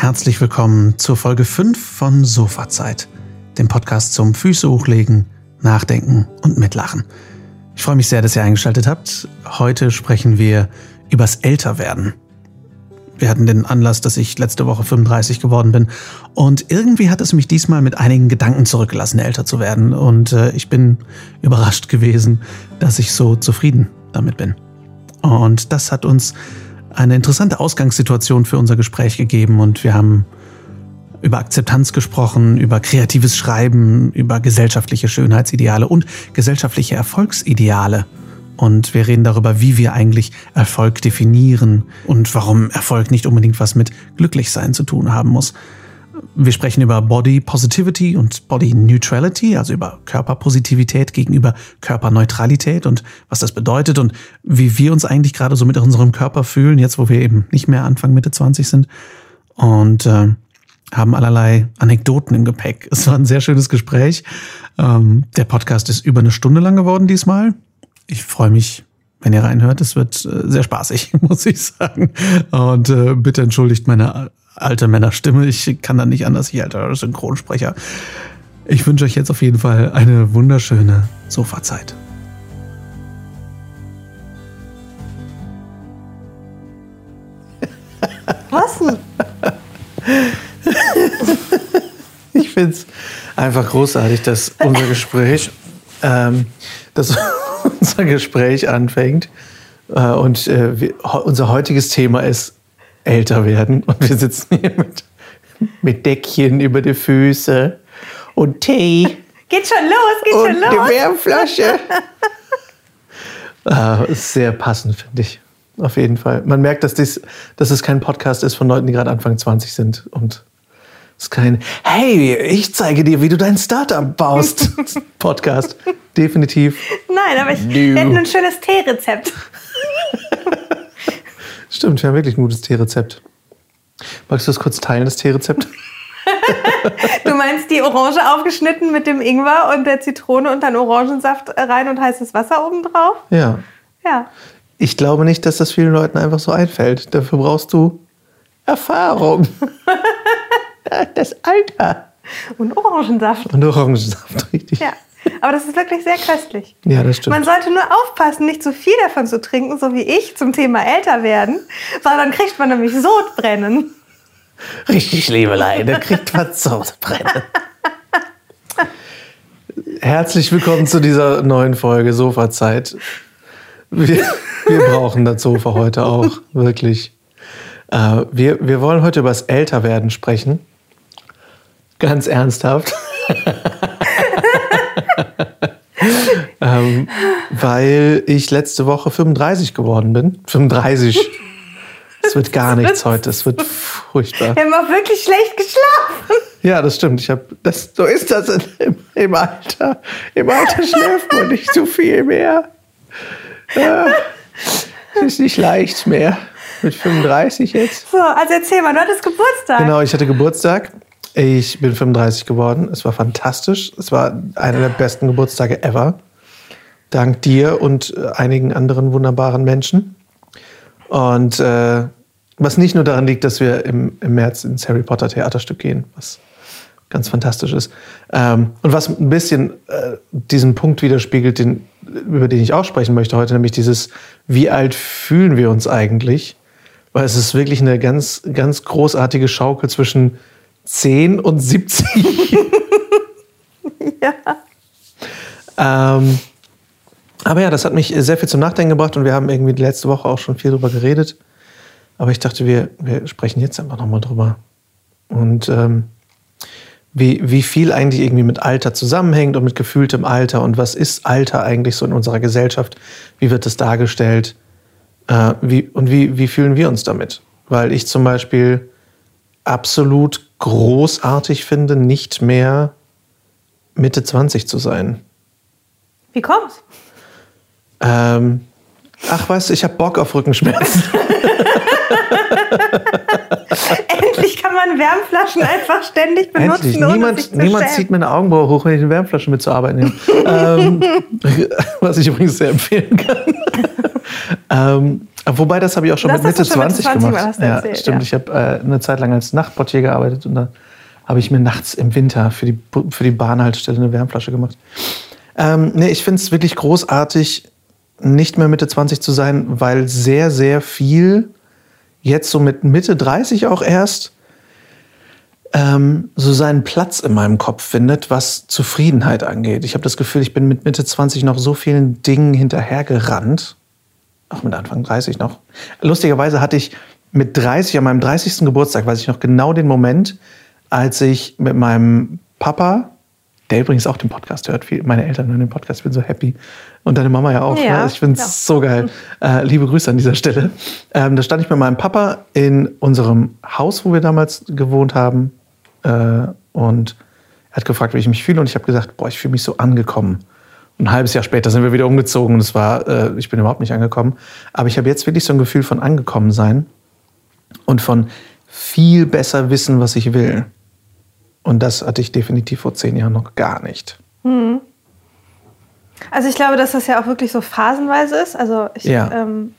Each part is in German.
Herzlich willkommen zur Folge 5 von Sofazeit, dem Podcast zum Füße hochlegen, nachdenken und mitlachen. Ich freue mich sehr, dass ihr eingeschaltet habt. Heute sprechen wir übers Älterwerden. Wir hatten den Anlass, dass ich letzte Woche 35 geworden bin. Und irgendwie hat es mich diesmal mit einigen Gedanken zurückgelassen, älter zu werden. Und äh, ich bin überrascht gewesen, dass ich so zufrieden damit bin. Und das hat uns eine interessante Ausgangssituation für unser Gespräch gegeben. Und wir haben über Akzeptanz gesprochen, über kreatives Schreiben, über gesellschaftliche Schönheitsideale und gesellschaftliche Erfolgsideale. Und wir reden darüber, wie wir eigentlich Erfolg definieren und warum Erfolg nicht unbedingt was mit Glücklichsein zu tun haben muss. Wir sprechen über Body Positivity und Body Neutrality, also über Körperpositivität gegenüber Körperneutralität und was das bedeutet und wie wir uns eigentlich gerade so mit unserem Körper fühlen, jetzt wo wir eben nicht mehr Anfang Mitte 20 sind. Und äh, haben allerlei Anekdoten im Gepäck. Es war ein sehr schönes Gespräch. Ähm, der Podcast ist über eine Stunde lang geworden diesmal ich freue mich, wenn ihr reinhört. Es wird äh, sehr spaßig, muss ich sagen. Und äh, bitte entschuldigt meine alte Männerstimme. Ich kann da nicht anders, ich alter Synchronsprecher. Ich wünsche euch jetzt auf jeden Fall eine wunderschöne Sofazeit. Was denn? ich finde es einfach großartig, dass unser Gespräch, ähm, dass unser Gespräch anfängt. Äh, und äh, wir, unser heutiges Thema ist älter werden. Und wir sitzen hier mit, mit Deckchen über die Füße und Tee. Geht schon los, geht und schon los. Die Wärmflasche. ist sehr passend, finde ich. Auf jeden Fall. Man merkt, dass, dies, dass es kein Podcast ist von Leuten, die gerade Anfang 20 sind und es ist kein Hey, ich zeige dir, wie du dein Startup baust. Podcast. Definitiv. Nein, aber ich hätte ein schönes Teerezept. Stimmt, wir haben wirklich ein gutes Teerezept. Magst du das kurz teilen, das Teerezept? du meinst die Orange aufgeschnitten mit dem Ingwer und der Zitrone und dann Orangensaft rein und heißes Wasser obendrauf? Ja. Ja. Ich glaube nicht, dass das vielen Leuten einfach so einfällt. Dafür brauchst du Erfahrung. das Alter. Und Orangensaft. Und Orangensaft, richtig. Ja. Aber das ist wirklich sehr köstlich. Ja, das stimmt. Man sollte nur aufpassen, nicht zu viel davon zu trinken, so wie ich zum Thema älter werden, sondern dann kriegt man nämlich Sodbrennen. Richtig, Liebelein, da kriegt man Sodbrennen. Herzlich willkommen zu dieser neuen Folge Sofazeit. Wir, wir brauchen das Sofa heute auch, wirklich. Äh, wir, wir wollen heute über das Älterwerden sprechen. Ganz ernsthaft. Ähm, weil ich letzte Woche 35 geworden bin. 35. Es wird gar nichts heute. Es wird furchtbar. Wir haben auch wirklich schlecht geschlafen. Ja, das stimmt. Ich habe das. So ist das im, im, Alter. Im Alter schläft man nicht so viel mehr. Ja, es ist nicht leicht mehr. Mit 35 jetzt. So, also erzähl mal, du hattest Geburtstag. Genau, ich hatte Geburtstag. Ich bin 35 geworden. Es war fantastisch. Es war einer der besten Geburtstage ever. Dank dir und äh, einigen anderen wunderbaren Menschen. Und äh, was nicht nur daran liegt, dass wir im, im März ins Harry Potter Theaterstück gehen, was ganz fantastisch ist. Ähm, und was ein bisschen äh, diesen Punkt widerspiegelt, den, über den ich auch sprechen möchte heute, nämlich dieses, wie alt fühlen wir uns eigentlich? Weil es ist wirklich eine ganz, ganz großartige Schaukel zwischen 10 und 70. ja. Ähm, aber ja, das hat mich sehr viel zum Nachdenken gebracht und wir haben irgendwie die letzte Woche auch schon viel drüber geredet. Aber ich dachte, wir, wir sprechen jetzt einfach nochmal drüber. Und ähm, wie, wie viel eigentlich irgendwie mit Alter zusammenhängt und mit gefühltem Alter und was ist Alter eigentlich so in unserer Gesellschaft? Wie wird das dargestellt? Äh, wie, und wie, wie fühlen wir uns damit? Weil ich zum Beispiel absolut großartig finde, nicht mehr Mitte 20 zu sein. Wie kommt's? Ähm, ach, weißt du, ich habe Bock auf Rückenschmerzen. Endlich kann man Wärmflaschen einfach ständig benutzen. Endlich. Niemand, niemand zieht mir eine Augenbraue hoch, wenn ich eine Wärmflasche mitzuarbeiten nehme. ähm, was ich übrigens sehr empfehlen kann. ähm, Wobei, das habe ich auch schon Das mit Mitte schon 20 mit 20 gemacht. ja, erzählt, stimmt. ja. Ich habe äh, eine Zeit lang als Nachtportier gearbeitet und da habe ich mir nachts im Winter für die, für die Bahnhaltestelle eine Wärmflasche gemacht. Ähm, nee, ich finde es wirklich großartig, nicht mehr Mitte 20 zu sein, weil sehr, sehr viel jetzt so mit Mitte 30 auch erst ähm, so seinen Platz in meinem Kopf findet, was Zufriedenheit angeht. Ich habe das Gefühl, ich bin mit Mitte 20 noch so vielen Dingen hinterhergerannt, auch mit Anfang 30 noch. Lustigerweise hatte ich mit 30, an meinem 30. Geburtstag, weiß ich noch genau den Moment, als ich mit meinem Papa, der übrigens auch den Podcast hört, meine Eltern hören den Podcast, ich bin so happy. Und deine Mama ja auch. Ja, ne? Ich finde es ja. so geil. Äh, liebe Grüße an dieser Stelle. Ähm, da stand ich mit meinem Papa in unserem Haus, wo wir damals gewohnt haben. Äh, und er hat gefragt, wie ich mich fühle. Und ich habe gesagt, boah, ich fühle mich so angekommen. Und ein halbes Jahr später sind wir wieder umgezogen und es war, äh, ich bin überhaupt nicht angekommen. Aber ich habe jetzt wirklich so ein Gefühl von angekommen sein und von viel besser wissen, was ich will. Und das hatte ich definitiv vor zehn Jahren noch gar nicht. Also ich glaube, dass das ja auch wirklich so phasenweise ist. Also ich, Ja. ähm,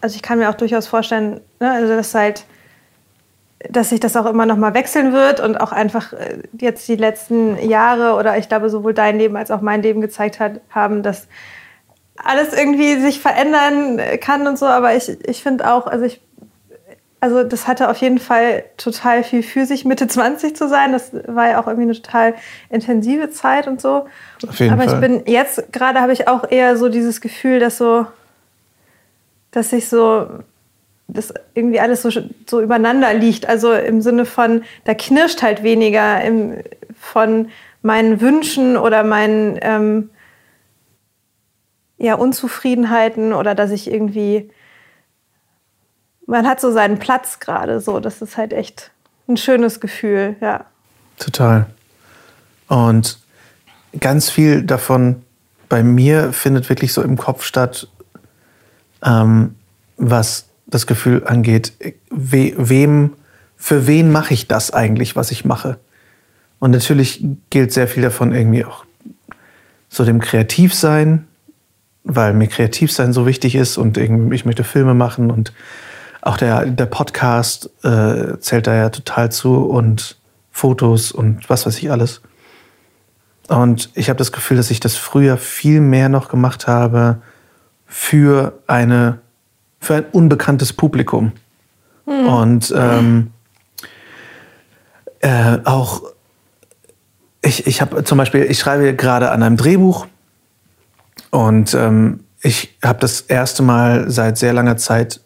also ich kann mir auch durchaus vorstellen, ne, also dass halt, dass sich das auch immer noch mal wechseln wird und auch einfach äh, jetzt die letzten Jahre oder ich glaube sowohl dein Leben als auch mein Leben gezeigt hat, haben, dass alles irgendwie sich verändern kann und so. Aber ich, ich finde auch, also ich also das hatte auf jeden Fall total viel für sich, Mitte 20 zu sein. Das war ja auch irgendwie eine total intensive Zeit und so. Auf jeden Aber Fall. ich bin jetzt gerade habe ich auch eher so dieses Gefühl, dass so, dass sich so, dass irgendwie alles so, so übereinander liegt. Also im Sinne von, da knirscht halt weniger im, von meinen Wünschen oder meinen ähm, ja, Unzufriedenheiten oder dass ich irgendwie man hat so seinen Platz gerade so. Das ist halt echt ein schönes Gefühl, ja. Total. Und ganz viel davon bei mir findet wirklich so im Kopf statt, ähm, was das Gefühl angeht, we, wem, für wen mache ich das eigentlich, was ich mache? Und natürlich gilt sehr viel davon irgendwie auch so dem Kreativsein, weil mir Kreativsein so wichtig ist und irgendwie, ich möchte Filme machen und auch der, der Podcast äh, zählt da ja total zu und Fotos und was weiß ich alles. Und ich habe das Gefühl, dass ich das früher viel mehr noch gemacht habe für eine für ein unbekanntes Publikum. Und ähm, äh, auch ich, ich habe zum Beispiel, ich schreibe gerade an einem Drehbuch und ähm, ich habe das erste Mal seit sehr langer Zeit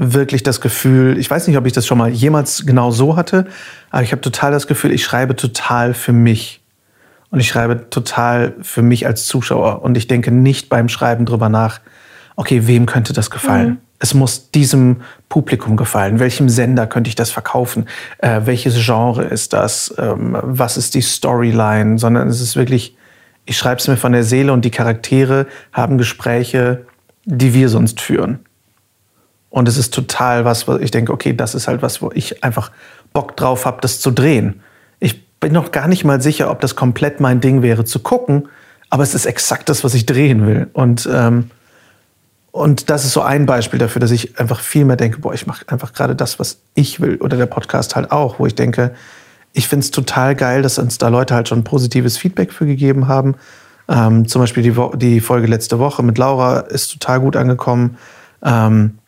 wirklich das Gefühl, ich weiß nicht, ob ich das schon mal jemals genau so hatte, aber ich habe total das Gefühl, ich schreibe total für mich. Und ich schreibe total für mich als Zuschauer. Und ich denke nicht beim Schreiben drüber nach, okay, wem könnte das gefallen? Es muss diesem Publikum gefallen. Welchem Sender könnte ich das verkaufen? Äh, welches Genre ist das? Ähm, was ist die Storyline? Sondern es ist wirklich, ich schreibe es mir von der Seele und die Charaktere haben Gespräche, die wir sonst führen. Und es ist total was, wo ich denke, okay, das ist halt was, wo ich einfach Bock drauf habe, das zu drehen. Ich bin noch gar nicht mal sicher, ob das komplett mein Ding wäre zu gucken, aber es ist exakt das, was ich drehen will. Und, ähm, und das ist so ein Beispiel dafür, dass ich einfach viel mehr denke, boah, ich mache einfach gerade das, was ich will. Oder der Podcast halt auch, wo ich denke, ich finde es total geil, dass uns da Leute halt schon positives Feedback für gegeben haben. Ähm, zum Beispiel die, Wo die Folge letzte Woche mit Laura ist total gut angekommen. Ähm,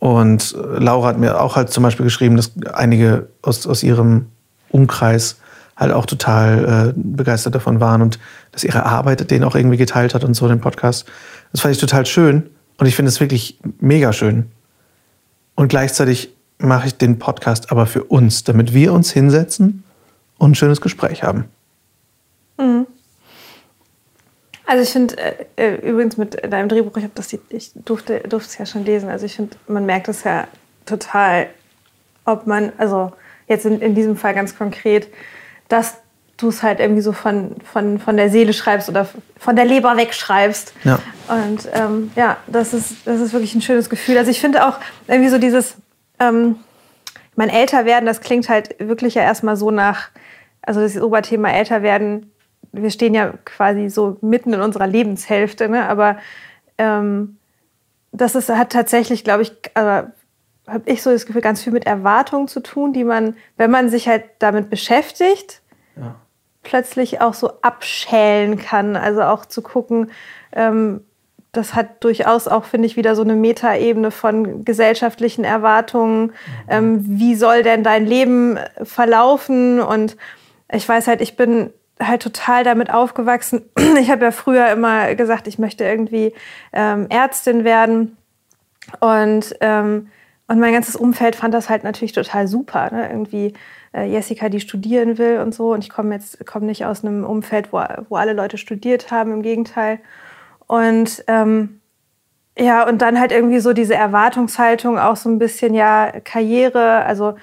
und Laura hat mir auch halt zum Beispiel geschrieben, dass einige aus, aus ihrem Umkreis halt auch total äh, begeistert davon waren und dass ihre Arbeit den auch irgendwie geteilt hat und so, den Podcast. Das fand ich total schön und ich finde es wirklich mega schön. Und gleichzeitig mache ich den Podcast aber für uns, damit wir uns hinsetzen und ein schönes Gespräch haben. Also ich finde äh, äh, übrigens mit deinem Drehbuch, ich das, ich durfte, durfte es ja schon lesen. Also ich finde, man merkt es ja total, ob man, also jetzt in, in diesem Fall ganz konkret, dass du es halt irgendwie so von, von, von der Seele schreibst oder von der Leber wegschreibst. Ja. Und ähm, ja, das ist, das ist wirklich ein schönes Gefühl. Also ich finde auch irgendwie so dieses, ähm, mein Älterwerden, das klingt halt wirklich ja erstmal so nach, also das Oberthema Älterwerden, wir stehen ja quasi so mitten in unserer Lebenshälfte, ne? aber ähm, das ist, hat tatsächlich, glaube ich, äh, habe ich so das Gefühl, ganz viel mit Erwartungen zu tun, die man, wenn man sich halt damit beschäftigt, ja. plötzlich auch so abschälen kann. Also auch zu gucken, ähm, das hat durchaus auch, finde ich, wieder so eine Metaebene von gesellschaftlichen Erwartungen. Mhm. Ähm, wie soll denn dein Leben verlaufen? Und ich weiß halt, ich bin halt total damit aufgewachsen. Ich habe ja früher immer gesagt, ich möchte irgendwie ähm, Ärztin werden. Und, ähm, und mein ganzes Umfeld fand das halt natürlich total super. Ne? Irgendwie äh, Jessica, die studieren will und so. Und ich komme jetzt komm nicht aus einem Umfeld, wo, wo alle Leute studiert haben, im Gegenteil. Und ähm, ja, und dann halt irgendwie so diese Erwartungshaltung, auch so ein bisschen, ja, Karriere, also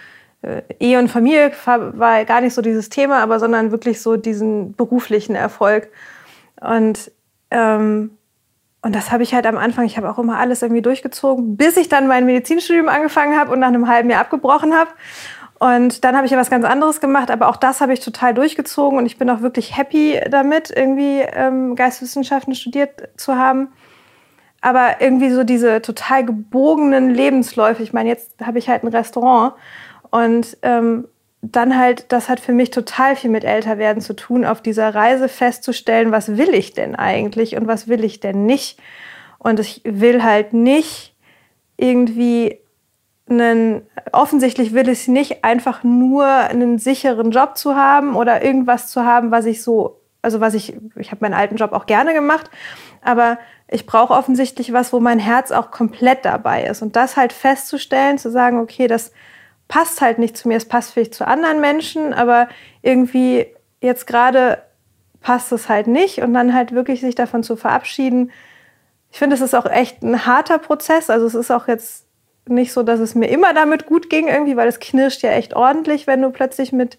Ehe und Familie war gar nicht so dieses Thema, aber sondern wirklich so diesen beruflichen Erfolg. Und, ähm, und das habe ich halt am Anfang, ich habe auch immer alles irgendwie durchgezogen, bis ich dann mein Medizinstudium angefangen habe und nach einem halben Jahr abgebrochen habe. Und dann habe ich ja was ganz anderes gemacht, aber auch das habe ich total durchgezogen und ich bin auch wirklich happy damit, irgendwie ähm, Geisteswissenschaften studiert zu haben. Aber irgendwie so diese total gebogenen Lebensläufe. Ich meine, jetzt habe ich halt ein Restaurant und ähm, dann halt, das hat für mich total viel mit Älterwerden zu tun, auf dieser Reise festzustellen, was will ich denn eigentlich und was will ich denn nicht. Und ich will halt nicht irgendwie einen, offensichtlich will ich nicht einfach nur einen sicheren Job zu haben oder irgendwas zu haben, was ich so, also was ich, ich habe meinen alten Job auch gerne gemacht, aber ich brauche offensichtlich was, wo mein Herz auch komplett dabei ist. Und das halt festzustellen, zu sagen, okay, das passt halt nicht zu mir, es passt vielleicht zu anderen Menschen, aber irgendwie jetzt gerade passt es halt nicht und dann halt wirklich sich davon zu verabschieden. Ich finde, es ist auch echt ein harter Prozess. Also es ist auch jetzt nicht so, dass es mir immer damit gut ging irgendwie, weil es knirscht ja echt ordentlich, wenn du plötzlich mit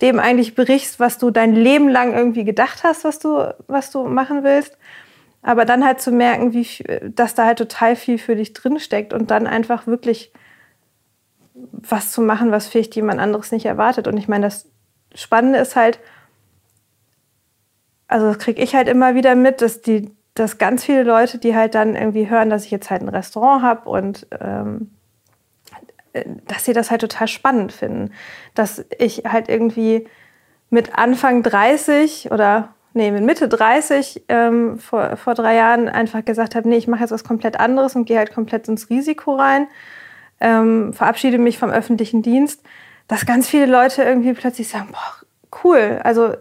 dem eigentlich berichst, was du dein Leben lang irgendwie gedacht hast, was du, was du machen willst. Aber dann halt zu merken, wie, dass da halt total viel für dich drinsteckt und dann einfach wirklich was zu machen, was vielleicht jemand anderes nicht erwartet. Und ich meine, das Spannende ist halt, also das kriege ich halt immer wieder mit, dass die dass ganz viele Leute, die halt dann irgendwie hören, dass ich jetzt halt ein Restaurant habe und ähm, dass sie das halt total spannend finden. Dass ich halt irgendwie mit Anfang 30 oder nee, mit Mitte 30 ähm, vor, vor drei Jahren einfach gesagt habe, nee, ich mache jetzt was komplett anderes und gehe halt komplett ins Risiko rein, ähm, verabschiede mich vom öffentlichen Dienst, dass ganz viele Leute irgendwie plötzlich sagen, boah, cool, also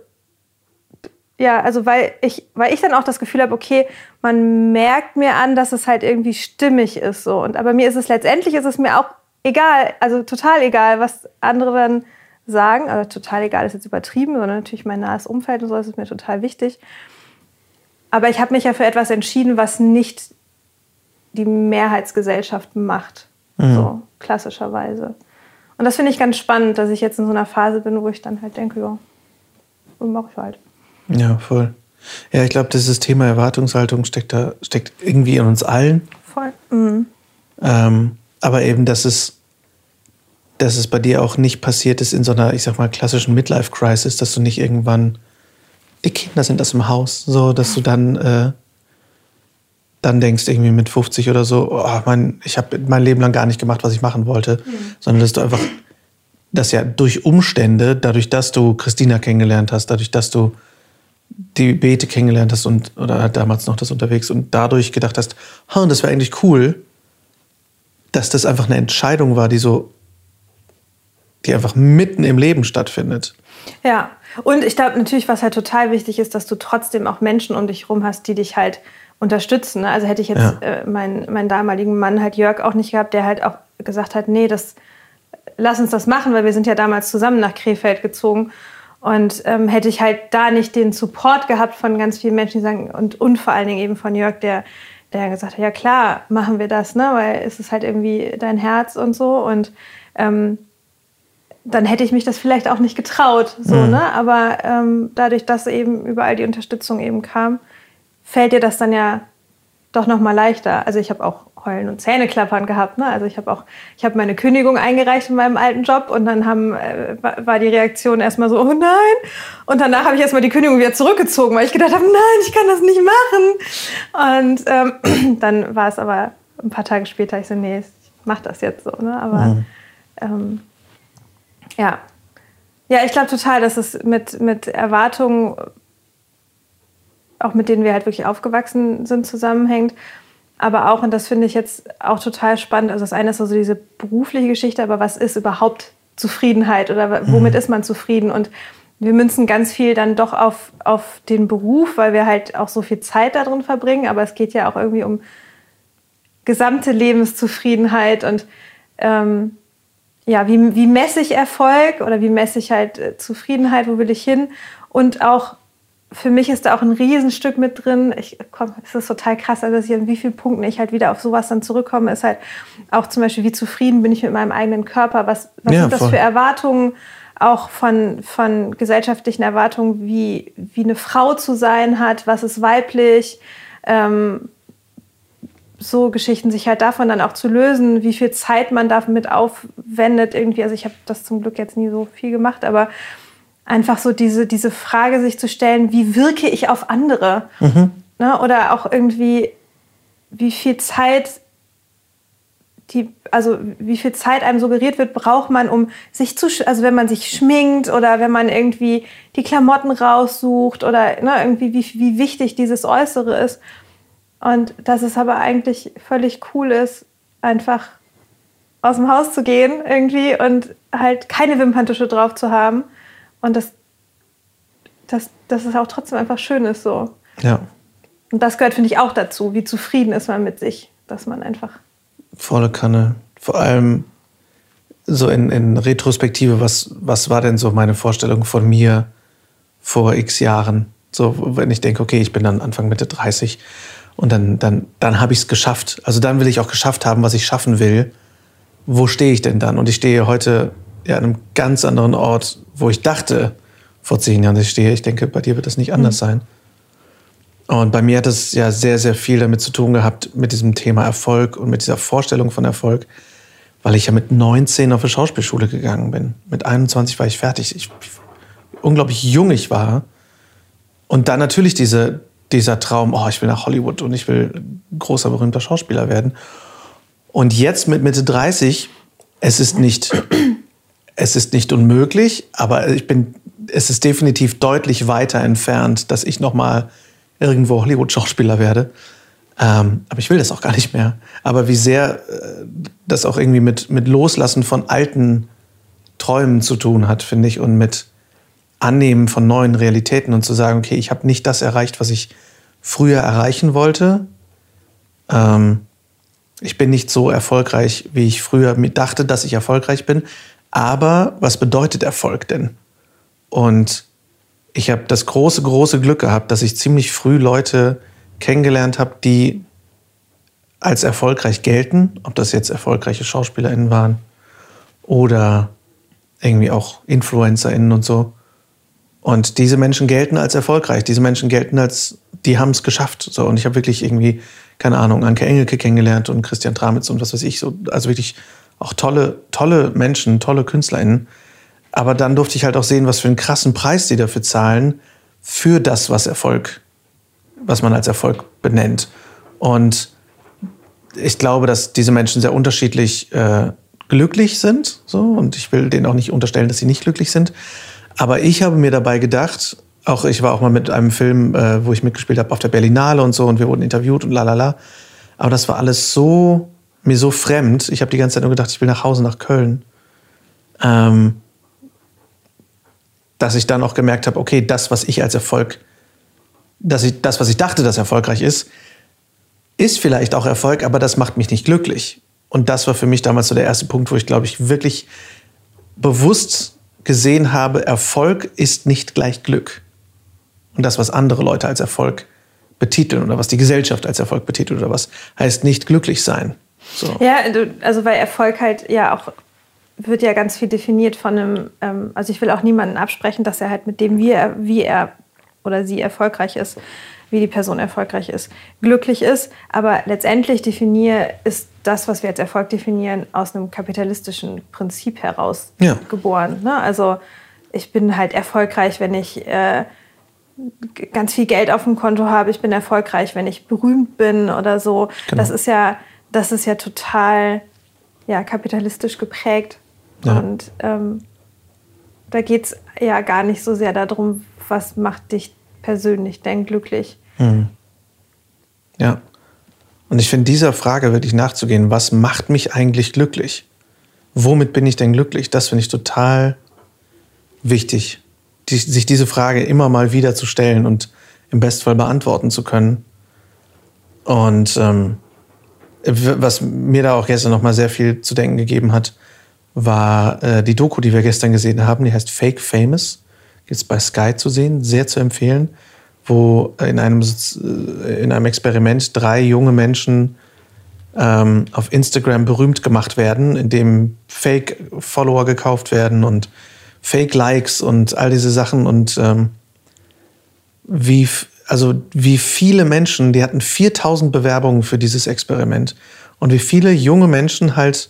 ja, also weil ich, weil ich dann auch das Gefühl habe, okay, man merkt mir an, dass es halt irgendwie stimmig ist so. Und aber mir ist es letztendlich ist es mir auch egal, also total egal, was andere dann sagen. Also total egal ist jetzt übertrieben, sondern natürlich mein nahes Umfeld und so, ist mir total wichtig. Aber ich habe mich ja für etwas entschieden, was nicht die Mehrheitsgesellschaft macht. Mhm. So, klassischerweise. Und das finde ich ganz spannend, dass ich jetzt in so einer Phase bin, wo ich dann halt denke, ja, mache ich halt. Ja, voll. Ja, ich glaube, dieses Thema Erwartungshaltung steckt da steckt irgendwie in uns allen. Voll. Mhm. Ähm, aber eben, dass es, dass es bei dir auch nicht passiert ist in so einer, ich sag mal, klassischen Midlife-Crisis, dass du nicht irgendwann, die Kinder sind aus dem Haus, so, dass du dann, äh, dann denkst, irgendwie mit 50 oder so, oh, mein, ich habe mein Leben lang gar nicht gemacht, was ich machen wollte, mhm. sondern dass du einfach, dass ja durch Umstände, dadurch, dass du Christina kennengelernt hast, dadurch, dass du die Beete kennengelernt hast und oder damals noch das unterwegs und dadurch gedacht hast, oh, das wäre eigentlich cool, dass das einfach eine Entscheidung war, die so, die einfach mitten im Leben stattfindet. Ja, und ich glaube natürlich, was halt total wichtig ist, dass du trotzdem auch Menschen um dich herum hast, die dich halt unterstützen. Ne? Also hätte ich jetzt ja. äh, meinen, meinen damaligen Mann halt Jörg auch nicht gehabt, der halt auch gesagt hat, nee, das lass uns das machen, weil wir sind ja damals zusammen nach Krefeld gezogen. Und ähm, hätte ich halt da nicht den Support gehabt von ganz vielen Menschen, die sagen, und, und vor allen Dingen eben von Jörg, der, der gesagt hat, ja klar, machen wir das, ne? weil es ist halt irgendwie dein Herz und so. Und ähm, dann hätte ich mich das vielleicht auch nicht getraut. So, mhm. ne? Aber ähm, dadurch, dass eben überall die Unterstützung eben kam, fällt dir das dann ja doch noch mal leichter. Also ich habe auch Heulen und Zähneklappern gehabt. Ne? Also ich habe auch, ich habe meine Kündigung eingereicht in meinem alten Job und dann haben, äh, war die Reaktion erstmal so, oh nein. Und danach habe ich erstmal die Kündigung wieder zurückgezogen, weil ich gedacht habe, nein, ich kann das nicht machen. Und ähm, dann war es aber ein paar Tage später, ich so, nee, ich mach das jetzt so. Ne? Aber mhm. ähm, ja. Ja, ich glaube total, dass es mit, mit Erwartungen, auch mit denen wir halt wirklich aufgewachsen sind, zusammenhängt. Aber auch, und das finde ich jetzt auch total spannend, also das eine ist so also diese berufliche Geschichte, aber was ist überhaupt Zufriedenheit oder womit mhm. ist man zufrieden? Und wir münzen ganz viel dann doch auf, auf den Beruf, weil wir halt auch so viel Zeit darin verbringen. Aber es geht ja auch irgendwie um gesamte Lebenszufriedenheit und ähm, ja, wie, wie messe ich Erfolg oder wie messe ich halt äh, Zufriedenheit, wo will ich hin? Und auch für mich ist da auch ein Riesenstück mit drin. Ich komm, es ist total krass, also ich an wie vielen Punkten ich halt wieder auf sowas dann zurückkomme, ist halt auch zum Beispiel, wie zufrieden bin ich mit meinem eigenen Körper? Was, was ja, sind das voll. für Erwartungen? Auch von, von gesellschaftlichen Erwartungen, wie, wie eine Frau zu sein hat, was ist weiblich, ähm, so Geschichten sich halt davon dann auch zu lösen, wie viel Zeit man damit aufwendet irgendwie. Also ich habe das zum Glück jetzt nie so viel gemacht, aber einfach so diese, diese Frage sich zu stellen, wie wirke ich auf andere? Mhm. Ne? Oder auch irgendwie, wie viel Zeit die, also wie viel Zeit einem suggeriert wird, braucht man, um sich zu, also wenn man sich schminkt oder wenn man irgendwie die Klamotten raussucht oder ne, irgendwie wie, wie wichtig dieses Äußere ist. Und dass es aber eigentlich völlig cool ist, einfach aus dem Haus zu gehen irgendwie und halt keine Wimperntusche drauf zu haben. Und dass, dass, dass es auch trotzdem einfach schön ist so. Ja. Und das gehört, finde ich, auch dazu. Wie zufrieden ist man mit sich, dass man einfach. Volle Kanne. Vor allem so in, in Retrospektive, was, was war denn so meine Vorstellung von mir vor x Jahren? So, wenn ich denke, okay, ich bin dann Anfang Mitte 30 und dann, dann, dann habe ich es geschafft. Also dann will ich auch geschafft haben, was ich schaffen will. Wo stehe ich denn dann? Und ich stehe heute ja, an einem ganz anderen Ort, wo ich dachte vor zehn Jahren, dass ich stehe. Ich denke, bei dir wird das nicht anders mhm. sein. Und bei mir hat es ja sehr, sehr viel damit zu tun gehabt, mit diesem Thema Erfolg und mit dieser Vorstellung von Erfolg, weil ich ja mit 19 auf eine Schauspielschule gegangen bin. Mit 21 war ich fertig. Ich, unglaublich jung ich war. Und dann natürlich diese, dieser Traum, oh, ich will nach Hollywood und ich will großer, berühmter Schauspieler werden. Und jetzt mit Mitte 30, es ist nicht, es ist nicht unmöglich, aber ich bin, es ist definitiv deutlich weiter entfernt, dass ich nochmal irgendwo Hollywood-Schauspieler werde. Ähm, aber ich will das auch gar nicht mehr. Aber wie sehr äh, das auch irgendwie mit, mit Loslassen von alten Träumen zu tun hat, finde ich, und mit Annehmen von neuen Realitäten und zu sagen, okay, ich habe nicht das erreicht, was ich früher erreichen wollte. Ähm, ich bin nicht so erfolgreich, wie ich früher dachte, dass ich erfolgreich bin. Aber was bedeutet Erfolg denn? Und ich habe das große, große Glück gehabt, dass ich ziemlich früh Leute kennengelernt habe, die als erfolgreich gelten, ob das jetzt erfolgreiche SchauspielerInnen waren oder irgendwie auch InfluencerInnen und so. Und diese Menschen gelten als erfolgreich. Diese Menschen gelten als, die haben es geschafft. So, und ich habe wirklich irgendwie, keine Ahnung, Anke Engelke kennengelernt und Christian Tramitz und was weiß ich. So, also wirklich auch tolle, tolle Menschen, tolle KünstlerInnen. Aber dann durfte ich halt auch sehen, was für einen krassen Preis die dafür zahlen, für das, was Erfolg, was man als Erfolg benennt. Und ich glaube, dass diese Menschen sehr unterschiedlich äh, glücklich sind. So, und ich will denen auch nicht unterstellen, dass sie nicht glücklich sind. Aber ich habe mir dabei gedacht, auch ich war auch mal mit einem Film, äh, wo ich mitgespielt habe, auf der Berlinale und so und wir wurden interviewt und lalala. Aber das war alles so, mir so fremd. Ich habe die ganze Zeit nur gedacht, ich will nach Hause, nach Köln. Ähm, dass ich dann auch gemerkt habe, okay, das, was ich als Erfolg, dass ich, das, was ich dachte, dass erfolgreich ist, ist vielleicht auch Erfolg, aber das macht mich nicht glücklich. Und das war für mich damals so der erste Punkt, wo ich, glaube ich, wirklich bewusst gesehen habe, Erfolg ist nicht gleich Glück. Und das, was andere Leute als Erfolg betiteln oder was die Gesellschaft als Erfolg betitelt oder was, heißt nicht glücklich sein. So. Ja, also weil Erfolg halt ja auch wird ja ganz viel definiert von einem, ähm, also ich will auch niemanden absprechen, dass er halt mit dem, wie er, wie er oder sie erfolgreich ist, wie die Person erfolgreich ist, glücklich ist. Aber letztendlich definiere ist das, was wir als Erfolg definieren, aus einem kapitalistischen Prinzip heraus ja. geboren. Ne? Also ich bin halt erfolgreich, wenn ich äh, ganz viel Geld auf dem Konto habe. Ich bin erfolgreich, wenn ich berühmt bin oder so. Genau. Das ist ja das ist ja total ja, kapitalistisch geprägt. Ja. Und ähm, da geht es ja gar nicht so sehr darum, was macht dich persönlich denn glücklich. Mhm. Ja. Und ich finde dieser Frage wirklich nachzugehen, was macht mich eigentlich glücklich? Womit bin ich denn glücklich? Das finde ich total wichtig, die, sich diese Frage immer mal wieder zu stellen und im Bestfall beantworten zu können. Und ähm, was mir da auch gestern noch mal sehr viel zu denken gegeben hat, war äh, die Doku, die wir gestern gesehen haben. Die heißt Fake Famous. Gibt es bei Sky zu sehen, sehr zu empfehlen, wo in einem, äh, in einem Experiment drei junge Menschen ähm, auf Instagram berühmt gemacht werden, indem Fake-Follower gekauft werden und Fake-Likes und all diese Sachen. Und ähm, wie, also wie viele Menschen, die hatten 4000 Bewerbungen für dieses Experiment. Und wie viele junge Menschen halt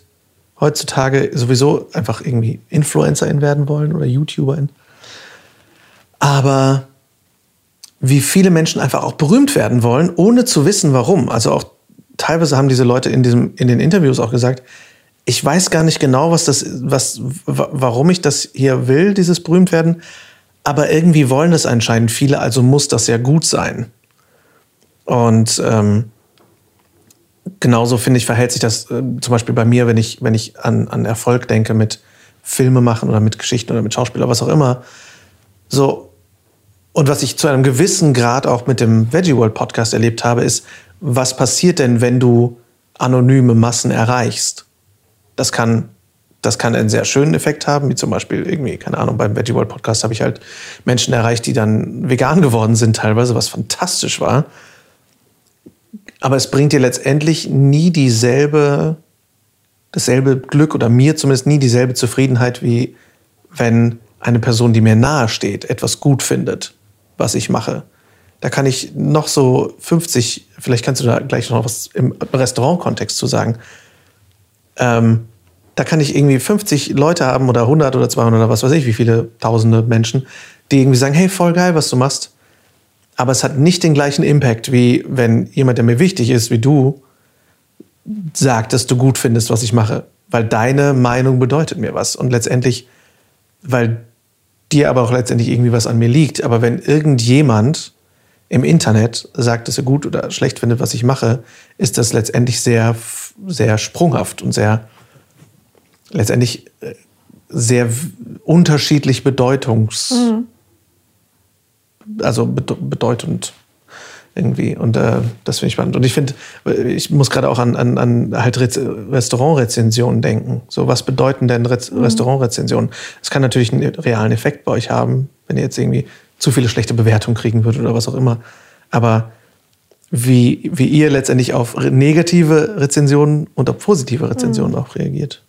heutzutage sowieso einfach irgendwie Influencerin werden wollen oder YouTuberin. Aber wie viele Menschen einfach auch berühmt werden wollen, ohne zu wissen, warum. Also auch teilweise haben diese Leute in, diesem, in den Interviews auch gesagt, ich weiß gar nicht genau, was das, was, warum ich das hier will, dieses berühmt werden. Aber irgendwie wollen das anscheinend viele, also muss das ja gut sein. Und ähm, genauso finde ich, verhält sich das äh, zum Beispiel bei mir, wenn ich, wenn ich an, an Erfolg denke mit Filme machen oder mit Geschichten oder mit Schauspieler, was auch immer. So. Und was ich zu einem gewissen Grad auch mit dem Veggie World Podcast erlebt habe, ist, was passiert denn, wenn du anonyme Massen erreichst? Das kann, das kann einen sehr schönen Effekt haben, wie zum Beispiel irgendwie, keine Ahnung, beim Veggie World Podcast habe ich halt Menschen erreicht, die dann vegan geworden sind teilweise, was fantastisch war. Aber es bringt dir letztendlich nie dieselbe, dasselbe Glück oder mir zumindest nie dieselbe Zufriedenheit, wie wenn eine Person, die mir nahe steht, etwas gut findet, was ich mache. Da kann ich noch so 50, vielleicht kannst du da gleich noch was im Restaurant-Kontext zu sagen. Ähm, da kann ich irgendwie 50 Leute haben oder 100 oder 200 oder was weiß ich, wie viele tausende Menschen, die irgendwie sagen, hey, voll geil, was du machst aber es hat nicht den gleichen Impact, wie wenn jemand, der mir wichtig ist, wie du, sagt, dass du gut findest, was ich mache. Weil deine Meinung bedeutet mir was. Und letztendlich, weil dir aber auch letztendlich irgendwie was an mir liegt. Aber wenn irgendjemand im Internet sagt, dass er gut oder schlecht findet, was ich mache, ist das letztendlich sehr, sehr sprunghaft und sehr, letztendlich äh, sehr unterschiedlich bedeutungs. Mhm also bedeutend irgendwie. Und äh, das finde ich spannend. Und ich finde, ich muss gerade auch an, an, an halt Restaurantrezensionen denken. So, was bedeuten denn Re mhm. Restaurantrezensionen? Es kann natürlich einen realen Effekt bei euch haben, wenn ihr jetzt irgendwie zu viele schlechte Bewertungen kriegen würdet oder was auch immer. Aber wie, wie ihr letztendlich auf negative Rezensionen und auf positive Rezensionen mhm. auch reagiert.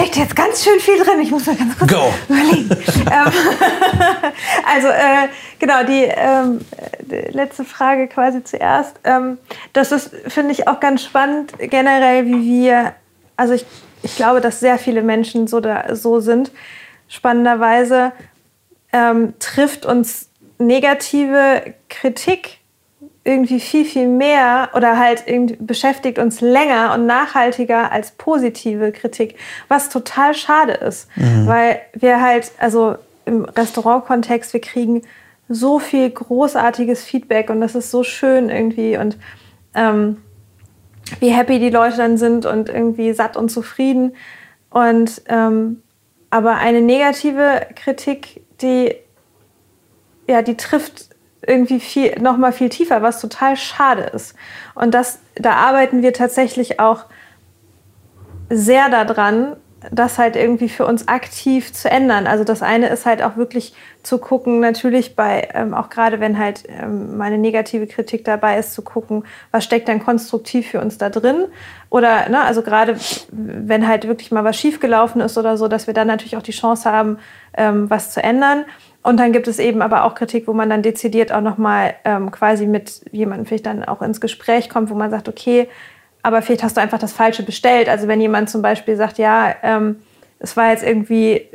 Da steckt jetzt ganz schön viel drin. Ich muss mal ganz kurz Go. überlegen. Ähm, also äh, genau, die, ähm, die, letzte Frage quasi zuerst. Ähm, das ist, finde ich, auch ganz spannend generell, wie wir, also ich, ich glaube, dass sehr viele Menschen so, da, so sind. Spannenderweise ähm, trifft uns negative Kritik irgendwie viel, viel mehr oder halt beschäftigt uns länger und nachhaltiger als positive Kritik, was total schade ist, mhm. weil wir halt, also im Restaurantkontext, wir kriegen so viel großartiges Feedback und das ist so schön irgendwie und ähm, wie happy die Leute dann sind und irgendwie satt und zufrieden. Und ähm, aber eine negative Kritik, die ja, die trifft irgendwie viel, noch mal viel tiefer, was total schade ist. Und das, da arbeiten wir tatsächlich auch sehr daran, das halt irgendwie für uns aktiv zu ändern. Also das eine ist halt auch wirklich zu gucken, natürlich bei, ähm, auch gerade wenn halt ähm, meine negative Kritik dabei ist, zu gucken, was steckt dann konstruktiv für uns da drin. Oder, ne, also gerade wenn halt wirklich mal was schiefgelaufen ist oder so, dass wir dann natürlich auch die Chance haben, ähm, was zu ändern. Und dann gibt es eben aber auch Kritik, wo man dann dezidiert auch nochmal ähm, quasi mit jemandem vielleicht dann auch ins Gespräch kommt, wo man sagt, okay, aber vielleicht hast du einfach das Falsche bestellt. Also wenn jemand zum Beispiel sagt, ja, ähm, es war jetzt irgendwie,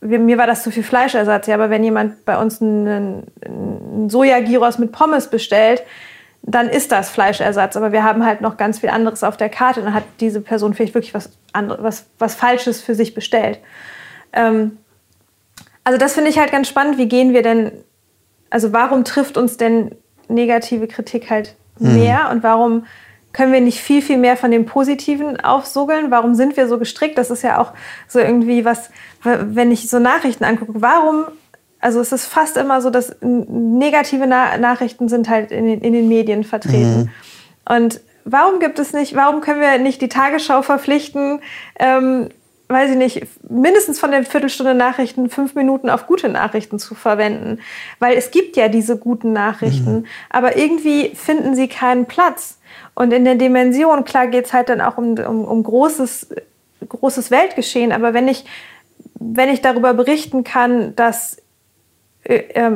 mir war das zu viel Fleischersatz, ja, aber wenn jemand bei uns einen, einen Sojagyros mit Pommes bestellt, dann ist das Fleischersatz. Aber wir haben halt noch ganz viel anderes auf der Karte. Und dann hat diese Person vielleicht wirklich was, anderes, was, was Falsches für sich bestellt. Ähm, also das finde ich halt ganz spannend. Wie gehen wir denn, also warum trifft uns denn negative Kritik halt hm. mehr mhm. und warum können wir nicht viel, viel mehr von dem Positiven aufsogeln? Warum sind wir so gestrickt? Das ist ja auch so irgendwie was, wenn ich so Nachrichten angucke, warum, also es ist fast immer so, dass negative Na Nachrichten sind halt in den, in den Medien vertreten. Mhm. Und warum gibt es nicht, warum können wir nicht die Tagesschau verpflichten, ähm, weiß ich nicht, mindestens von den Viertelstunde Nachrichten fünf Minuten auf gute Nachrichten zu verwenden. Weil es gibt ja diese guten Nachrichten, mhm. aber irgendwie finden sie keinen Platz. Und in der Dimension, klar geht es halt dann auch um, um, um großes, großes Weltgeschehen, aber wenn ich, wenn ich darüber berichten kann, dass äh, äh,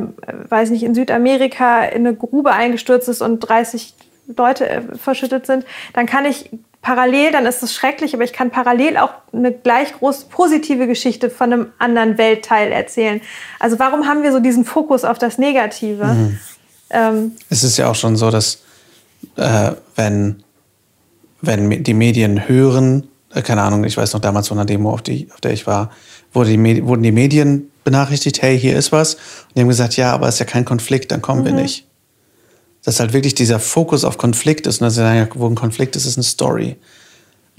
weiß nicht, in Südamerika in eine Grube eingestürzt ist und 30 Leute äh, verschüttet sind, dann kann ich parallel, dann ist es schrecklich, aber ich kann parallel auch eine gleich groß positive Geschichte von einem anderen Weltteil erzählen. Also warum haben wir so diesen Fokus auf das Negative? Mhm. Ähm, es ist ja auch schon so, dass äh, wenn, wenn die Medien hören, äh, keine Ahnung, ich weiß noch damals von einer Demo, auf, die, auf der ich war, wurde die, wurden die Medien benachrichtigt, hey, hier ist was. Und die haben gesagt, ja, aber es ist ja kein Konflikt, dann kommen mhm. wir nicht dass halt wirklich dieser Fokus auf Konflikt ist und dass sie sagen, wo ein Konflikt ist, ist eine Story.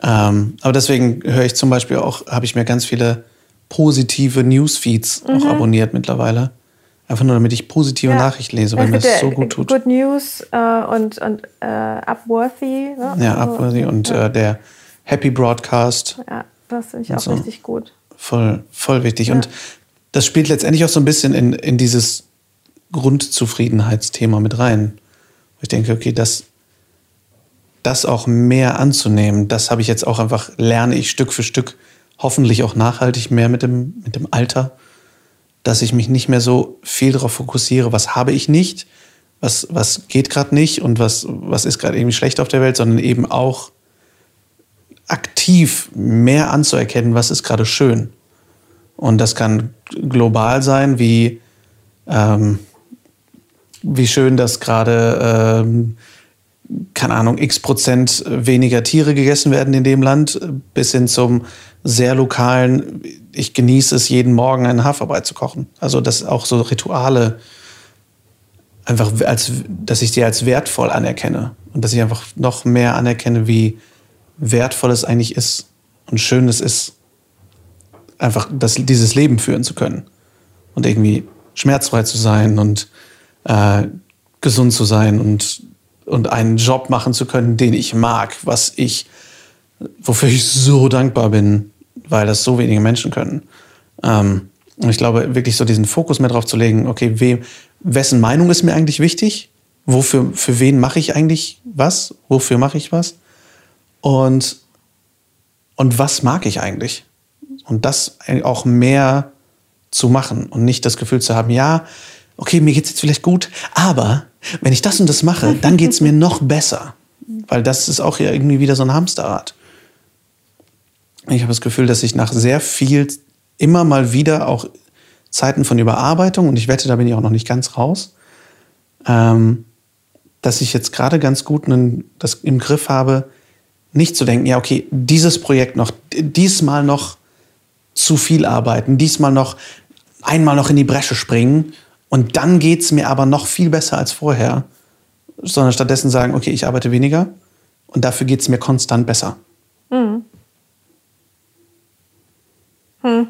Ähm, aber deswegen höre ich zum Beispiel auch, habe ich mir ganz viele positive Newsfeeds mhm. auch abonniert mittlerweile. Einfach nur, damit ich positive ja. Nachrichten lese, weil mir das so gut tut. Good News äh, und, und äh, Upworthy. Ne? Ja, also, Upworthy und ja. äh, der Happy Broadcast. Ja, das finde ich auch so. richtig gut. Voll, voll wichtig. Ja. Und das spielt letztendlich auch so ein bisschen in, in dieses Grundzufriedenheitsthema mit rein. Ich denke, okay, das, das auch mehr anzunehmen, das habe ich jetzt auch einfach, lerne ich Stück für Stück, hoffentlich auch nachhaltig mehr mit dem, mit dem Alter, dass ich mich nicht mehr so viel darauf fokussiere, was habe ich nicht, was, was geht gerade nicht und was, was ist gerade irgendwie schlecht auf der Welt, sondern eben auch aktiv mehr anzuerkennen, was ist gerade schön. Und das kann global sein, wie ähm, wie schön, dass gerade, ähm, keine Ahnung, x Prozent weniger Tiere gegessen werden in dem Land, bis hin zum sehr lokalen, ich genieße es jeden Morgen einen Haferbrei zu kochen. Also das auch so Rituale, einfach als, dass ich die als wertvoll anerkenne und dass ich einfach noch mehr anerkenne, wie wertvoll es eigentlich ist und schön es ist, einfach das, dieses Leben führen zu können und irgendwie schmerzfrei zu sein und äh, gesund zu sein und, und einen Job machen zu können, den ich mag, was ich, wofür ich so dankbar bin, weil das so wenige Menschen können. Ähm, und ich glaube, wirklich so diesen Fokus mehr drauf zu legen, okay, wem, wessen Meinung ist mir eigentlich wichtig? Wofür, für wen mache ich eigentlich was? Wofür mache ich was? Und, und was mag ich eigentlich? Und das auch mehr zu machen und nicht das Gefühl zu haben, ja, okay, mir geht es jetzt vielleicht gut, aber wenn ich das und das mache, dann geht es mir noch besser. Weil das ist auch ja irgendwie wieder so ein Hamsterrad. Ich habe das Gefühl, dass ich nach sehr viel immer mal wieder auch Zeiten von Überarbeitung, und ich wette, da bin ich auch noch nicht ganz raus, ähm, dass ich jetzt gerade ganz gut einen, das im Griff habe, nicht zu denken, ja, okay, dieses Projekt noch, diesmal noch zu viel arbeiten, diesmal noch einmal noch in die Bresche springen und dann geht es mir aber noch viel besser als vorher, sondern stattdessen sagen, okay, ich arbeite weniger und dafür geht es mir konstant besser. Hm. Hm.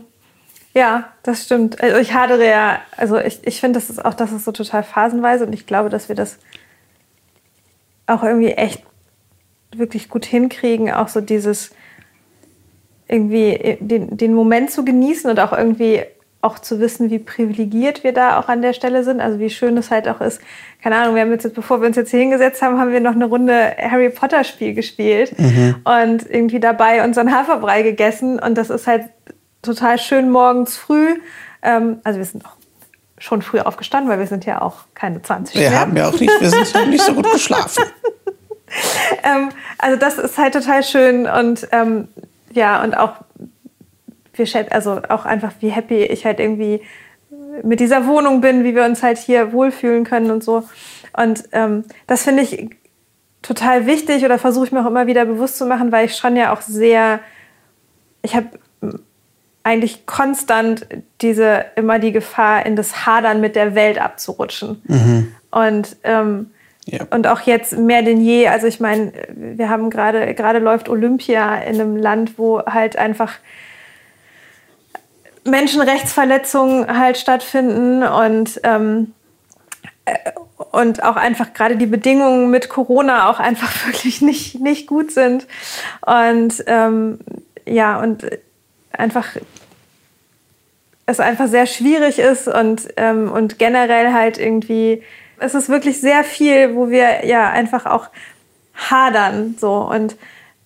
Ja, das stimmt. Also ich hadere ja, also ich, ich finde, das ist auch, das ist so total phasenweise und ich glaube, dass wir das auch irgendwie echt wirklich gut hinkriegen, auch so dieses irgendwie den, den Moment zu genießen und auch irgendwie auch zu wissen, wie privilegiert wir da auch an der Stelle sind. Also wie schön es halt auch ist. Keine Ahnung, wir haben jetzt, bevor wir uns jetzt hier hingesetzt haben, haben wir noch eine Runde Harry Potter Spiel gespielt mhm. und irgendwie dabei unseren Haferbrei gegessen. Und das ist halt total schön morgens früh. Ähm, also wir sind auch schon früh aufgestanden, weil wir sind ja auch keine 20 Wir mehr. haben ja auch nicht, wir sind nicht so gut geschlafen. ähm, also das ist halt total schön und ähm, ja, und auch wir also auch einfach, wie happy ich halt irgendwie mit dieser Wohnung bin, wie wir uns halt hier wohlfühlen können und so. Und ähm, das finde ich total wichtig oder versuche ich mir auch immer wieder bewusst zu machen, weil ich schon ja auch sehr, ich habe eigentlich konstant diese immer die Gefahr, in das Hadern mit der Welt abzurutschen. Mhm. Und ähm, ja. Und auch jetzt mehr denn je. Also ich meine, wir haben gerade, gerade läuft Olympia in einem Land, wo halt einfach Menschenrechtsverletzungen halt stattfinden und, ähm, äh, und auch einfach gerade die Bedingungen mit Corona auch einfach wirklich nicht, nicht gut sind. Und ähm, ja, und einfach es einfach sehr schwierig ist und, ähm, und generell halt irgendwie, es ist wirklich sehr viel, wo wir ja einfach auch hadern so und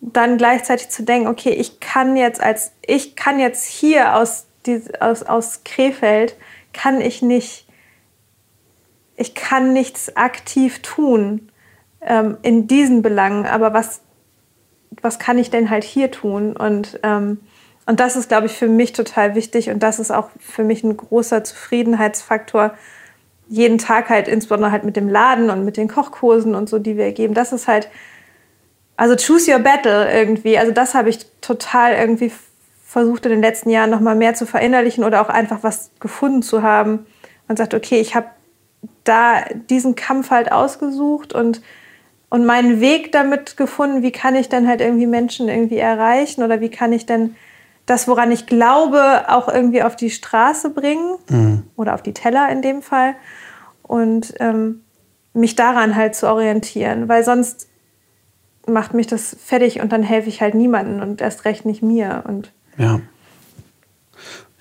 dann gleichzeitig zu denken, okay, ich kann jetzt als ich kann jetzt hier aus die, aus, aus Krefeld kann ich nicht, ich kann nichts aktiv tun ähm, in diesen Belangen, aber was, was kann ich denn halt hier tun? Und, ähm, und das ist, glaube ich, für mich total wichtig und das ist auch für mich ein großer Zufriedenheitsfaktor, jeden Tag halt, insbesondere halt mit dem Laden und mit den Kochkursen und so, die wir geben. Das ist halt, also choose your battle irgendwie. Also das habe ich total irgendwie versucht in den letzten Jahren noch mal mehr zu verinnerlichen oder auch einfach was gefunden zu haben. Und sagt, okay, ich habe da diesen Kampf halt ausgesucht und und meinen Weg damit gefunden, wie kann ich denn halt irgendwie Menschen irgendwie erreichen oder wie kann ich denn das, woran ich glaube, auch irgendwie auf die Straße bringen mhm. oder auf die Teller in dem Fall und ähm, mich daran halt zu orientieren, weil sonst macht mich das fertig und dann helfe ich halt niemanden und erst recht nicht mir. Und ja.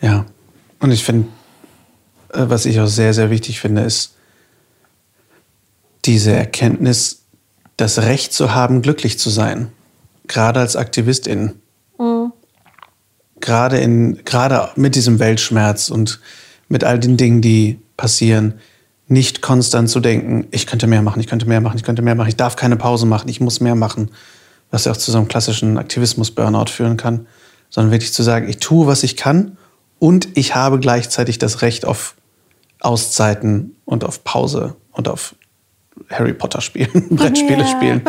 Ja. Und ich finde, äh, was ich auch sehr, sehr wichtig finde, ist diese Erkenntnis, das Recht zu haben, glücklich zu sein. Gerade als Aktivistin. Mhm. Gerade, in, gerade mit diesem Weltschmerz und mit all den Dingen, die passieren, nicht konstant zu denken, ich könnte mehr machen, ich könnte mehr machen, ich könnte mehr machen, ich darf keine Pause machen, ich muss mehr machen, was ja auch zu so einem klassischen Aktivismus-Burnout führen kann sondern wirklich zu sagen, ich tue, was ich kann und ich habe gleichzeitig das Recht auf Auszeiten und auf Pause und auf Harry Potter spielen, Brettspiele yeah. spielen.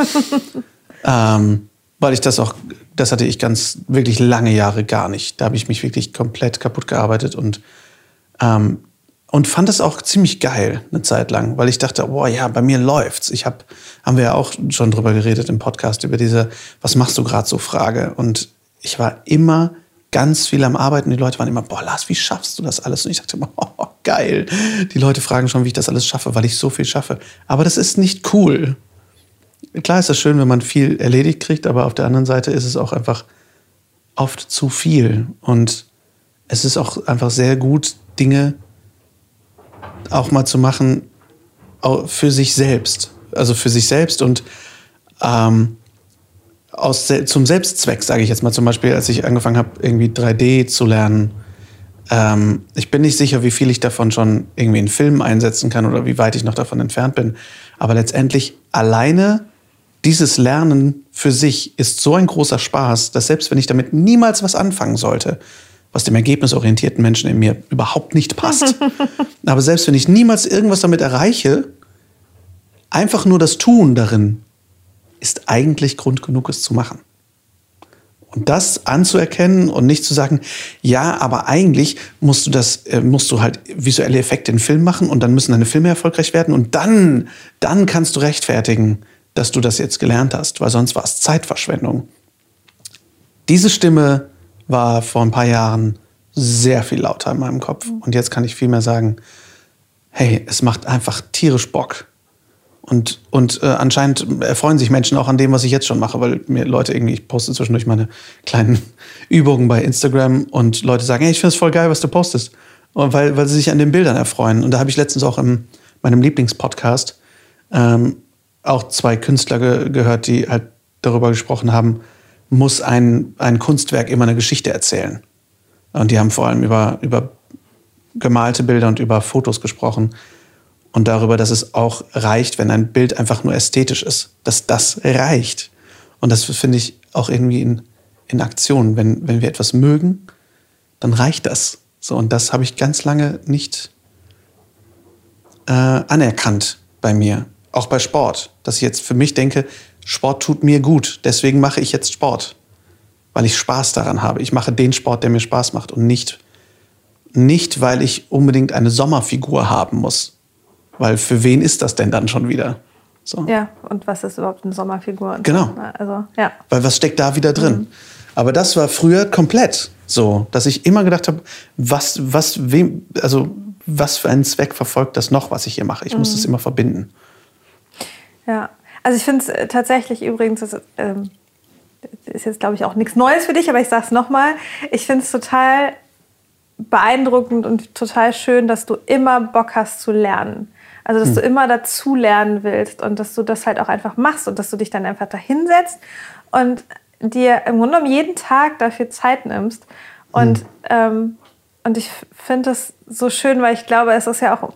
ähm, weil ich das auch, das hatte ich ganz wirklich lange Jahre gar nicht. Da habe ich mich wirklich komplett kaputt gearbeitet und ähm, und fand es auch ziemlich geil eine Zeit lang, weil ich dachte, boah, ja, bei mir läuft's. Ich habe, haben wir ja auch schon drüber geredet im Podcast über diese, was machst du gerade so Frage und ich war immer ganz viel am Arbeiten. Die Leute waren immer, boah, Lars, wie schaffst du das alles? Und ich dachte immer, oh, geil. Die Leute fragen schon, wie ich das alles schaffe, weil ich so viel schaffe. Aber das ist nicht cool. Klar ist das schön, wenn man viel erledigt kriegt, aber auf der anderen Seite ist es auch einfach oft zu viel. Und es ist auch einfach sehr gut, Dinge auch mal zu machen für sich selbst. Also für sich selbst und ähm, aus, zum Selbstzweck, sage ich jetzt mal zum Beispiel, als ich angefangen habe, irgendwie 3D zu lernen. Ähm, ich bin nicht sicher, wie viel ich davon schon irgendwie in Filmen einsetzen kann oder wie weit ich noch davon entfernt bin. Aber letztendlich alleine dieses Lernen für sich ist so ein großer Spaß, dass selbst wenn ich damit niemals was anfangen sollte, was dem ergebnisorientierten Menschen in mir überhaupt nicht passt, aber selbst wenn ich niemals irgendwas damit erreiche, einfach nur das Tun darin ist eigentlich Grund genug, es zu machen. Und das anzuerkennen und nicht zu sagen, ja, aber eigentlich musst du das, äh, musst du halt visuelle Effekte in Film machen und dann müssen deine Filme erfolgreich werden und dann, dann kannst du rechtfertigen, dass du das jetzt gelernt hast, weil sonst war es Zeitverschwendung. Diese Stimme war vor ein paar Jahren sehr viel lauter in meinem Kopf und jetzt kann ich viel mehr sagen, hey, es macht einfach tierisch Bock, und, und äh, anscheinend erfreuen sich Menschen auch an dem, was ich jetzt schon mache, weil mir Leute irgendwie, ich poste zwischendurch meine kleinen Übungen bei Instagram und Leute sagen, hey, ich finde es voll geil, was du postest. Und weil, weil sie sich an den Bildern erfreuen. Und da habe ich letztens auch in meinem Lieblingspodcast ähm, auch zwei Künstler ge gehört, die halt darüber gesprochen haben, muss ein, ein Kunstwerk immer eine Geschichte erzählen. Und die haben vor allem über, über gemalte Bilder und über Fotos gesprochen und darüber, dass es auch reicht, wenn ein Bild einfach nur ästhetisch ist. Dass das reicht. Und das finde ich auch irgendwie in, in Aktion. Wenn, wenn wir etwas mögen, dann reicht das. So, und das habe ich ganz lange nicht äh, anerkannt bei mir, auch bei Sport, dass ich jetzt für mich denke, Sport tut mir gut, deswegen mache ich jetzt Sport, weil ich Spaß daran habe. Ich mache den Sport, der mir Spaß macht und nicht, nicht weil ich unbedingt eine Sommerfigur haben muss. Weil für wen ist das denn dann schon wieder? So. Ja, und was ist überhaupt eine Sommerfigur? Genau. Also, ja. Weil was steckt da wieder drin? Mhm. Aber das war früher komplett so, dass ich immer gedacht habe, was, was, wem, also was für einen Zweck verfolgt das noch, was ich hier mache? Ich mhm. muss das immer verbinden. Ja, also ich finde es äh, tatsächlich übrigens, das, ähm, ist jetzt glaube ich auch nichts Neues für dich, aber ich sage es nochmal, ich finde es total beeindruckend und total schön, dass du immer Bock hast zu lernen. Also, dass hm. du immer dazu lernen willst und dass du das halt auch einfach machst und dass du dich dann einfach da hinsetzt und dir im Grunde genommen jeden Tag dafür Zeit nimmst. Und, hm. ähm, und ich finde das so schön, weil ich glaube, es ist ja auch,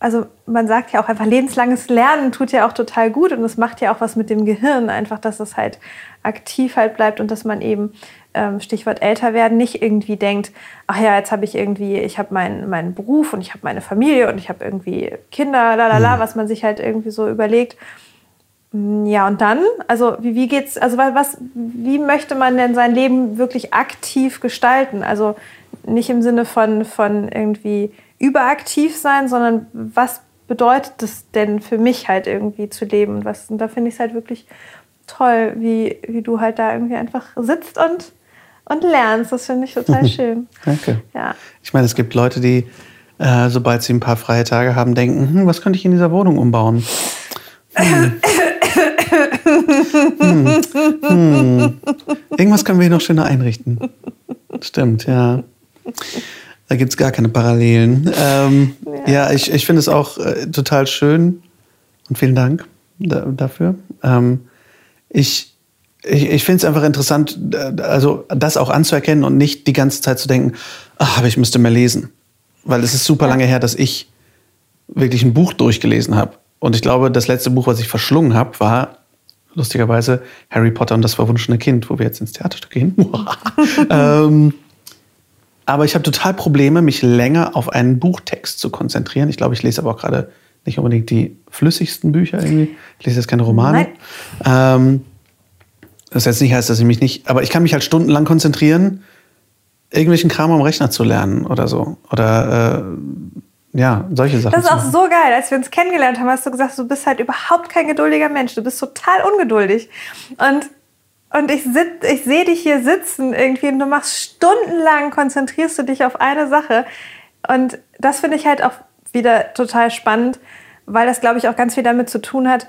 also man sagt ja auch einfach, lebenslanges Lernen tut ja auch total gut und es macht ja auch was mit dem Gehirn, einfach, dass es halt aktiv halt bleibt und dass man eben Stichwort älter werden, nicht irgendwie denkt, ach ja, jetzt habe ich irgendwie, ich habe meinen meinen Beruf und ich habe meine Familie und ich habe irgendwie Kinder, lalala, mhm. was man sich halt irgendwie so überlegt. Mm, ja, und dann, also wie, wie geht's, also was, wie möchte man denn sein Leben wirklich aktiv gestalten? Also nicht im Sinne von, von irgendwie überaktiv sein, sondern was bedeutet es denn für mich halt irgendwie zu leben? Und, was, und da finde ich es halt wirklich toll, wie, wie du halt da irgendwie einfach sitzt und und lernst. Das finde ich total schön. Danke. Ja. Ich meine, es gibt Leute, die, äh, sobald sie ein paar freie Tage haben, denken, hm, was könnte ich in dieser Wohnung umbauen? Hm. hm. Hm. Irgendwas können wir hier noch schöner einrichten. Stimmt, ja. Da gibt es gar keine Parallelen. Ähm, ja. ja. ich, ich finde es auch äh, total schön und vielen Dank da, dafür. Ähm, ich ich, ich finde es einfach interessant, äh, also das auch anzuerkennen und nicht die ganze Zeit zu denken, ach, aber ich müsste mehr lesen. Weil es ist super lange her, dass ich wirklich ein Buch durchgelesen habe. Und ich glaube, das letzte Buch, was ich verschlungen habe, war lustigerweise Harry Potter und das verwunschene Kind, wo wir jetzt ins Theaterstück gehen. ähm, aber ich habe total Probleme, mich länger auf einen Buchtext zu konzentrieren. Ich glaube, ich lese aber auch gerade nicht unbedingt die flüssigsten Bücher irgendwie. Ich lese jetzt keine Romane. Ähm, das jetzt nicht heißt, dass ich mich nicht, aber ich kann mich halt stundenlang konzentrieren, irgendwelchen Kram am Rechner zu lernen oder so. Oder äh, ja, solche Sachen. Das ist auch so geil. Als wir uns kennengelernt haben, hast du gesagt, du bist halt überhaupt kein geduldiger Mensch. Du bist total ungeduldig. Und, und ich, ich sehe dich hier sitzen irgendwie und du machst stundenlang, konzentrierst du dich auf eine Sache. Und das finde ich halt auch wieder total spannend, weil das, glaube ich, auch ganz viel damit zu tun hat,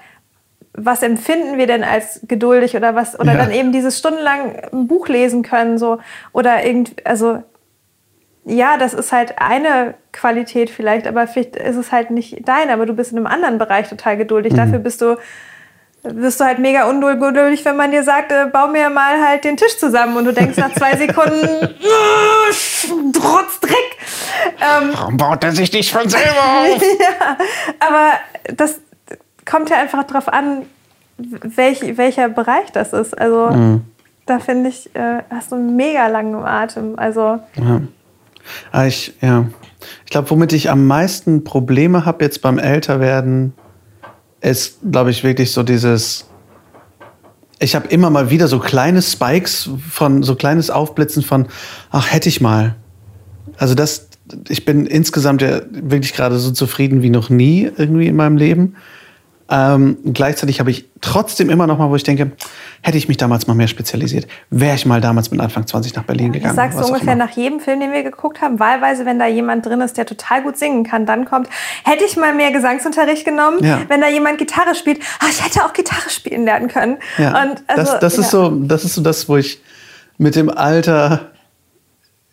was empfinden wir denn als geduldig oder was oder ja. dann eben dieses stundenlang ein Buch lesen können so oder irgendwie also ja, das ist halt eine Qualität vielleicht, aber vielleicht ist es halt nicht deine, aber du bist in einem anderen Bereich total geduldig. Mhm. Dafür bist du wirst du halt mega ungeduldig, wenn man dir sagt, äh, bau mir mal halt den Tisch zusammen und du denkst nach zwei Sekunden, trotz Dreck. Ähm, Warum baut er sich nicht von selber auf? ja, aber das, kommt ja einfach darauf an, welch, welcher Bereich das ist. Also mhm. da finde ich, äh, hast du einen mega langen Atem. Also ja. Ah, ich, ja. ich glaube, womit ich am meisten Probleme habe jetzt beim Älterwerden, ist, glaube ich, wirklich so dieses. Ich habe immer mal wieder so kleine Spikes von, so kleines Aufblitzen von, ach, hätte ich mal. Also das, ich bin insgesamt ja wirklich gerade so zufrieden wie noch nie irgendwie in meinem Leben. Ähm, gleichzeitig habe ich trotzdem immer noch mal, wo ich denke, hätte ich mich damals mal mehr spezialisiert, wäre ich mal damals mit Anfang 20 nach Berlin gegangen. Das sagst du ungefähr nach jedem Film, den wir geguckt haben. Wahlweise, wenn da jemand drin ist, der total gut singen kann, dann kommt, hätte ich mal mehr Gesangsunterricht genommen. Ja. Wenn da jemand Gitarre spielt, ach, ich hätte auch Gitarre spielen lernen können. Ja. Und also, das, das ja. ist so, das ist so das, wo ich mit dem Alter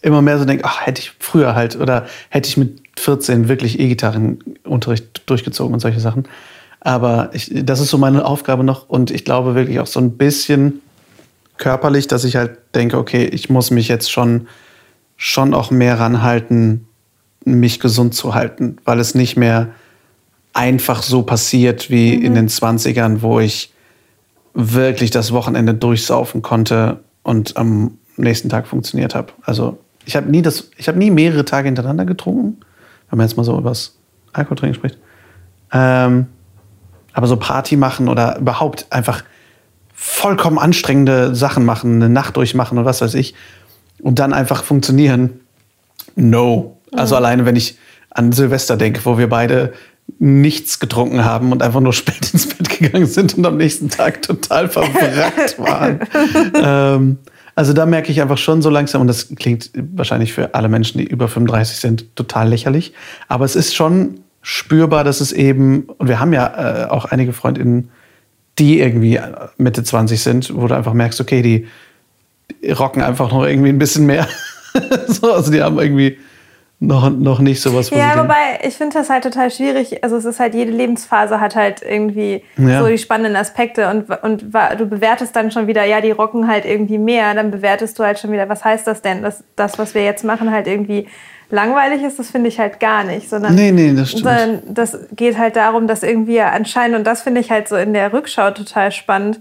immer mehr so denke, ach, hätte ich früher halt oder hätte ich mit 14 wirklich E-Gitarrenunterricht durchgezogen und solche Sachen. Aber ich, das ist so meine Aufgabe noch und ich glaube wirklich auch so ein bisschen körperlich, dass ich halt denke, okay, ich muss mich jetzt schon, schon auch mehr ranhalten, mich gesund zu halten, weil es nicht mehr einfach so passiert wie mhm. in den 20ern, wo ich wirklich das Wochenende durchsaufen konnte und am nächsten Tag funktioniert habe. Also ich habe nie das, ich habe nie mehrere Tage hintereinander getrunken, wenn man jetzt mal so übers Alkohol trinken spricht. Ähm, aber so Party machen oder überhaupt einfach vollkommen anstrengende Sachen machen, eine Nacht durchmachen oder was weiß ich, und dann einfach funktionieren. No. Also mhm. alleine, wenn ich an Silvester denke, wo wir beide nichts getrunken haben und einfach nur spät ins Bett gegangen sind und am nächsten Tag total verwrackt waren. ähm, also da merke ich einfach schon so langsam, und das klingt wahrscheinlich für alle Menschen, die über 35 sind, total lächerlich. Aber es ist schon spürbar, dass es eben, und wir haben ja äh, auch einige Freundinnen, die irgendwie Mitte 20 sind, wo du einfach merkst, okay, die, rocken einfach noch irgendwie ein bisschen mehr. so, also die haben irgendwie noch, noch nicht sowas. Ja, wobei ich finde das halt total schwierig. Also es ist halt, jede Lebensphase hat halt irgendwie ja. so die spannenden Aspekte und, und du bewertest dann schon wieder, ja, die rocken halt irgendwie mehr. Dann bewertest du halt schon wieder, was heißt das denn? Dass das, was wir jetzt machen, halt irgendwie langweilig ist, das finde ich halt gar nicht. Sondern, nee, nee, das stimmt. Sondern das geht halt darum, dass irgendwie anscheinend, und das finde ich halt so in der Rückschau total spannend,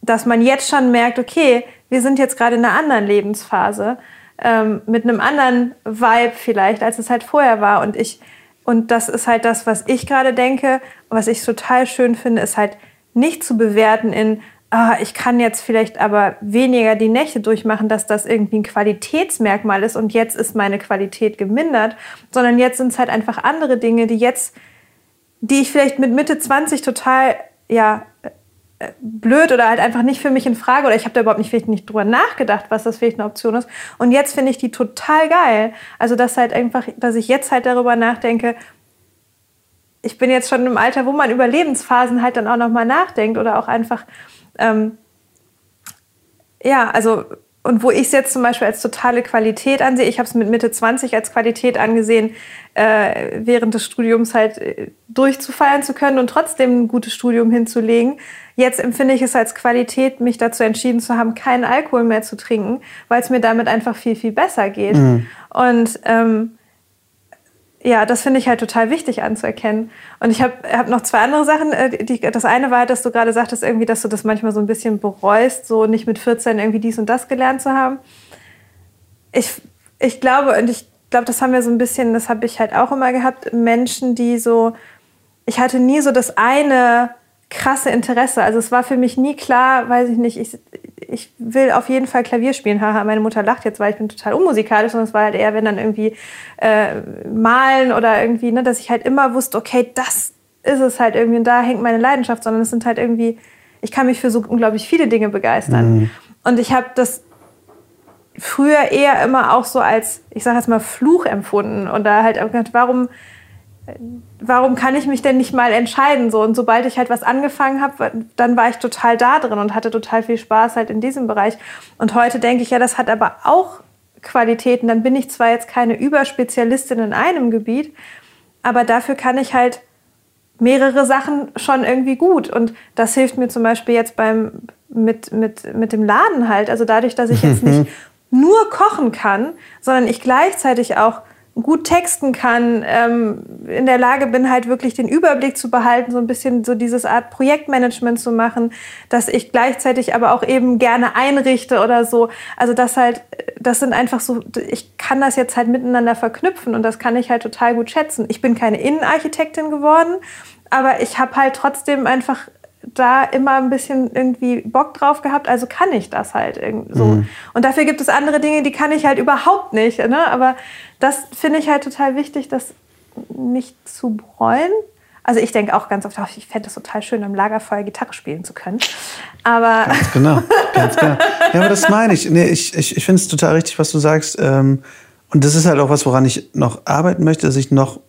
dass man jetzt schon merkt, okay, wir sind jetzt gerade in einer anderen Lebensphase ähm, mit einem anderen Vibe vielleicht, als es halt vorher war. Und ich, und das ist halt das, was ich gerade denke, was ich total schön finde, ist halt nicht zu bewerten in, ah, ich kann jetzt vielleicht aber weniger die Nächte durchmachen, dass das irgendwie ein Qualitätsmerkmal ist und jetzt ist meine Qualität gemindert, sondern jetzt sind es halt einfach andere Dinge, die jetzt, die ich vielleicht mit Mitte 20 total, ja, blöd oder halt einfach nicht für mich in Frage oder ich habe da überhaupt nicht, vielleicht nicht drüber nachgedacht, was das vielleicht eine Option ist. Und jetzt finde ich die total geil. Also dass halt einfach, dass ich jetzt halt darüber nachdenke, ich bin jetzt schon im Alter, wo man über Lebensphasen halt dann auch nochmal nachdenkt oder auch einfach, ähm, ja, also und wo ich es jetzt zum Beispiel als totale Qualität ansehe, ich habe es mit Mitte 20 als Qualität angesehen, äh, während des Studiums halt äh, durchzufeiern zu können und trotzdem ein gutes Studium hinzulegen. Jetzt empfinde ich es als Qualität, mich dazu entschieden zu haben, keinen Alkohol mehr zu trinken, weil es mir damit einfach viel, viel besser geht. Mhm. Und ähm, ja, das finde ich halt total wichtig anzuerkennen. Und ich habe hab noch zwei andere Sachen. Äh, die, das eine war, dass du gerade sagtest, irgendwie, dass du das manchmal so ein bisschen bereust, so nicht mit 14 irgendwie dies und das gelernt zu haben. Ich, ich glaube, und ich glaube, das haben wir so ein bisschen, das habe ich halt auch immer gehabt, Menschen, die so, ich hatte nie so das eine krasse Interesse. Also es war für mich nie klar, weiß ich nicht, ich, ich will auf jeden Fall Klavier spielen. Haha, meine Mutter lacht jetzt, weil ich bin total unmusikalisch und es war halt eher, wenn dann irgendwie äh, malen oder irgendwie, ne, dass ich halt immer wusste, okay, das ist es halt irgendwie und da hängt meine Leidenschaft, sondern es sind halt irgendwie, ich kann mich für so unglaublich viele Dinge begeistern. Mhm. Und ich habe das früher eher immer auch so als, ich sage jetzt mal, Fluch empfunden und da halt gedacht, warum warum kann ich mich denn nicht mal entscheiden? So, und sobald ich halt was angefangen habe, dann war ich total da drin und hatte total viel Spaß halt in diesem Bereich. Und heute denke ich, ja, das hat aber auch Qualitäten. Dann bin ich zwar jetzt keine Überspezialistin in einem Gebiet, aber dafür kann ich halt mehrere Sachen schon irgendwie gut. Und das hilft mir zum Beispiel jetzt beim, mit, mit, mit dem Laden halt. Also dadurch, dass ich jetzt nicht nur kochen kann, sondern ich gleichzeitig auch gut texten kann, ähm, in der Lage bin, halt wirklich den Überblick zu behalten, so ein bisschen so dieses Art Projektmanagement zu machen, dass ich gleichzeitig aber auch eben gerne einrichte oder so. Also das halt, das sind einfach so, ich kann das jetzt halt miteinander verknüpfen und das kann ich halt total gut schätzen. Ich bin keine Innenarchitektin geworden, aber ich habe halt trotzdem einfach da immer ein bisschen irgendwie Bock drauf gehabt, also kann ich das halt so. Mhm. Und dafür gibt es andere Dinge, die kann ich halt überhaupt nicht. Ne? Aber das finde ich halt total wichtig, das nicht zu bereuen. Also ich denke auch ganz oft, ich fände es total schön, am Lagerfeuer Gitarre spielen zu können. Aber ganz genau, ganz genau. Ja, aber das meine ich. Nee, ich ich, ich finde es total richtig, was du sagst. Ähm, und das ist halt auch was, woran ich noch arbeiten möchte, dass ich noch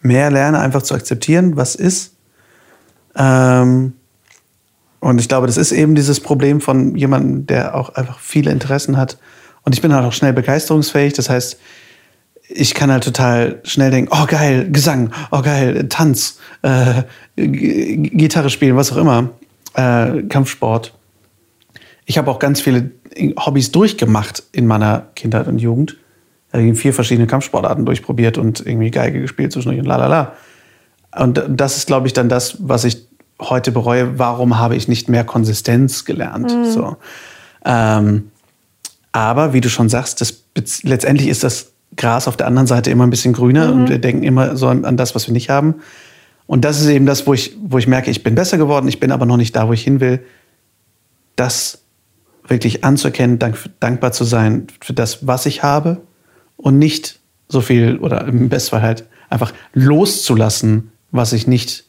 mehr lerne, einfach zu akzeptieren, was ist ähm, und ich glaube, das ist eben dieses Problem von jemandem, der auch einfach viele Interessen hat. Und ich bin halt auch schnell begeisterungsfähig. Das heißt, ich kann halt total schnell denken, oh geil, Gesang, oh geil, Tanz, äh, Gitarre spielen, was auch immer, äh, Kampfsport. Ich habe auch ganz viele Hobbys durchgemacht in meiner Kindheit und Jugend. Ich habe vier verschiedene Kampfsportarten durchprobiert und irgendwie Geige gespielt zwischendurch und la la la. Und das ist, glaube ich, dann das, was ich heute bereue. Warum habe ich nicht mehr Konsistenz gelernt? Mhm. So. Ähm, aber wie du schon sagst, das, letztendlich ist das Gras auf der anderen Seite immer ein bisschen grüner und wir denken immer so an, an das, was wir nicht haben. Und das ist eben das, wo ich, wo ich merke, ich bin besser geworden, ich bin aber noch nicht da, wo ich hin will. Das wirklich anzuerkennen, dank, dankbar zu sein für das, was ich habe und nicht so viel oder im Bestfall halt einfach loszulassen, was ich nicht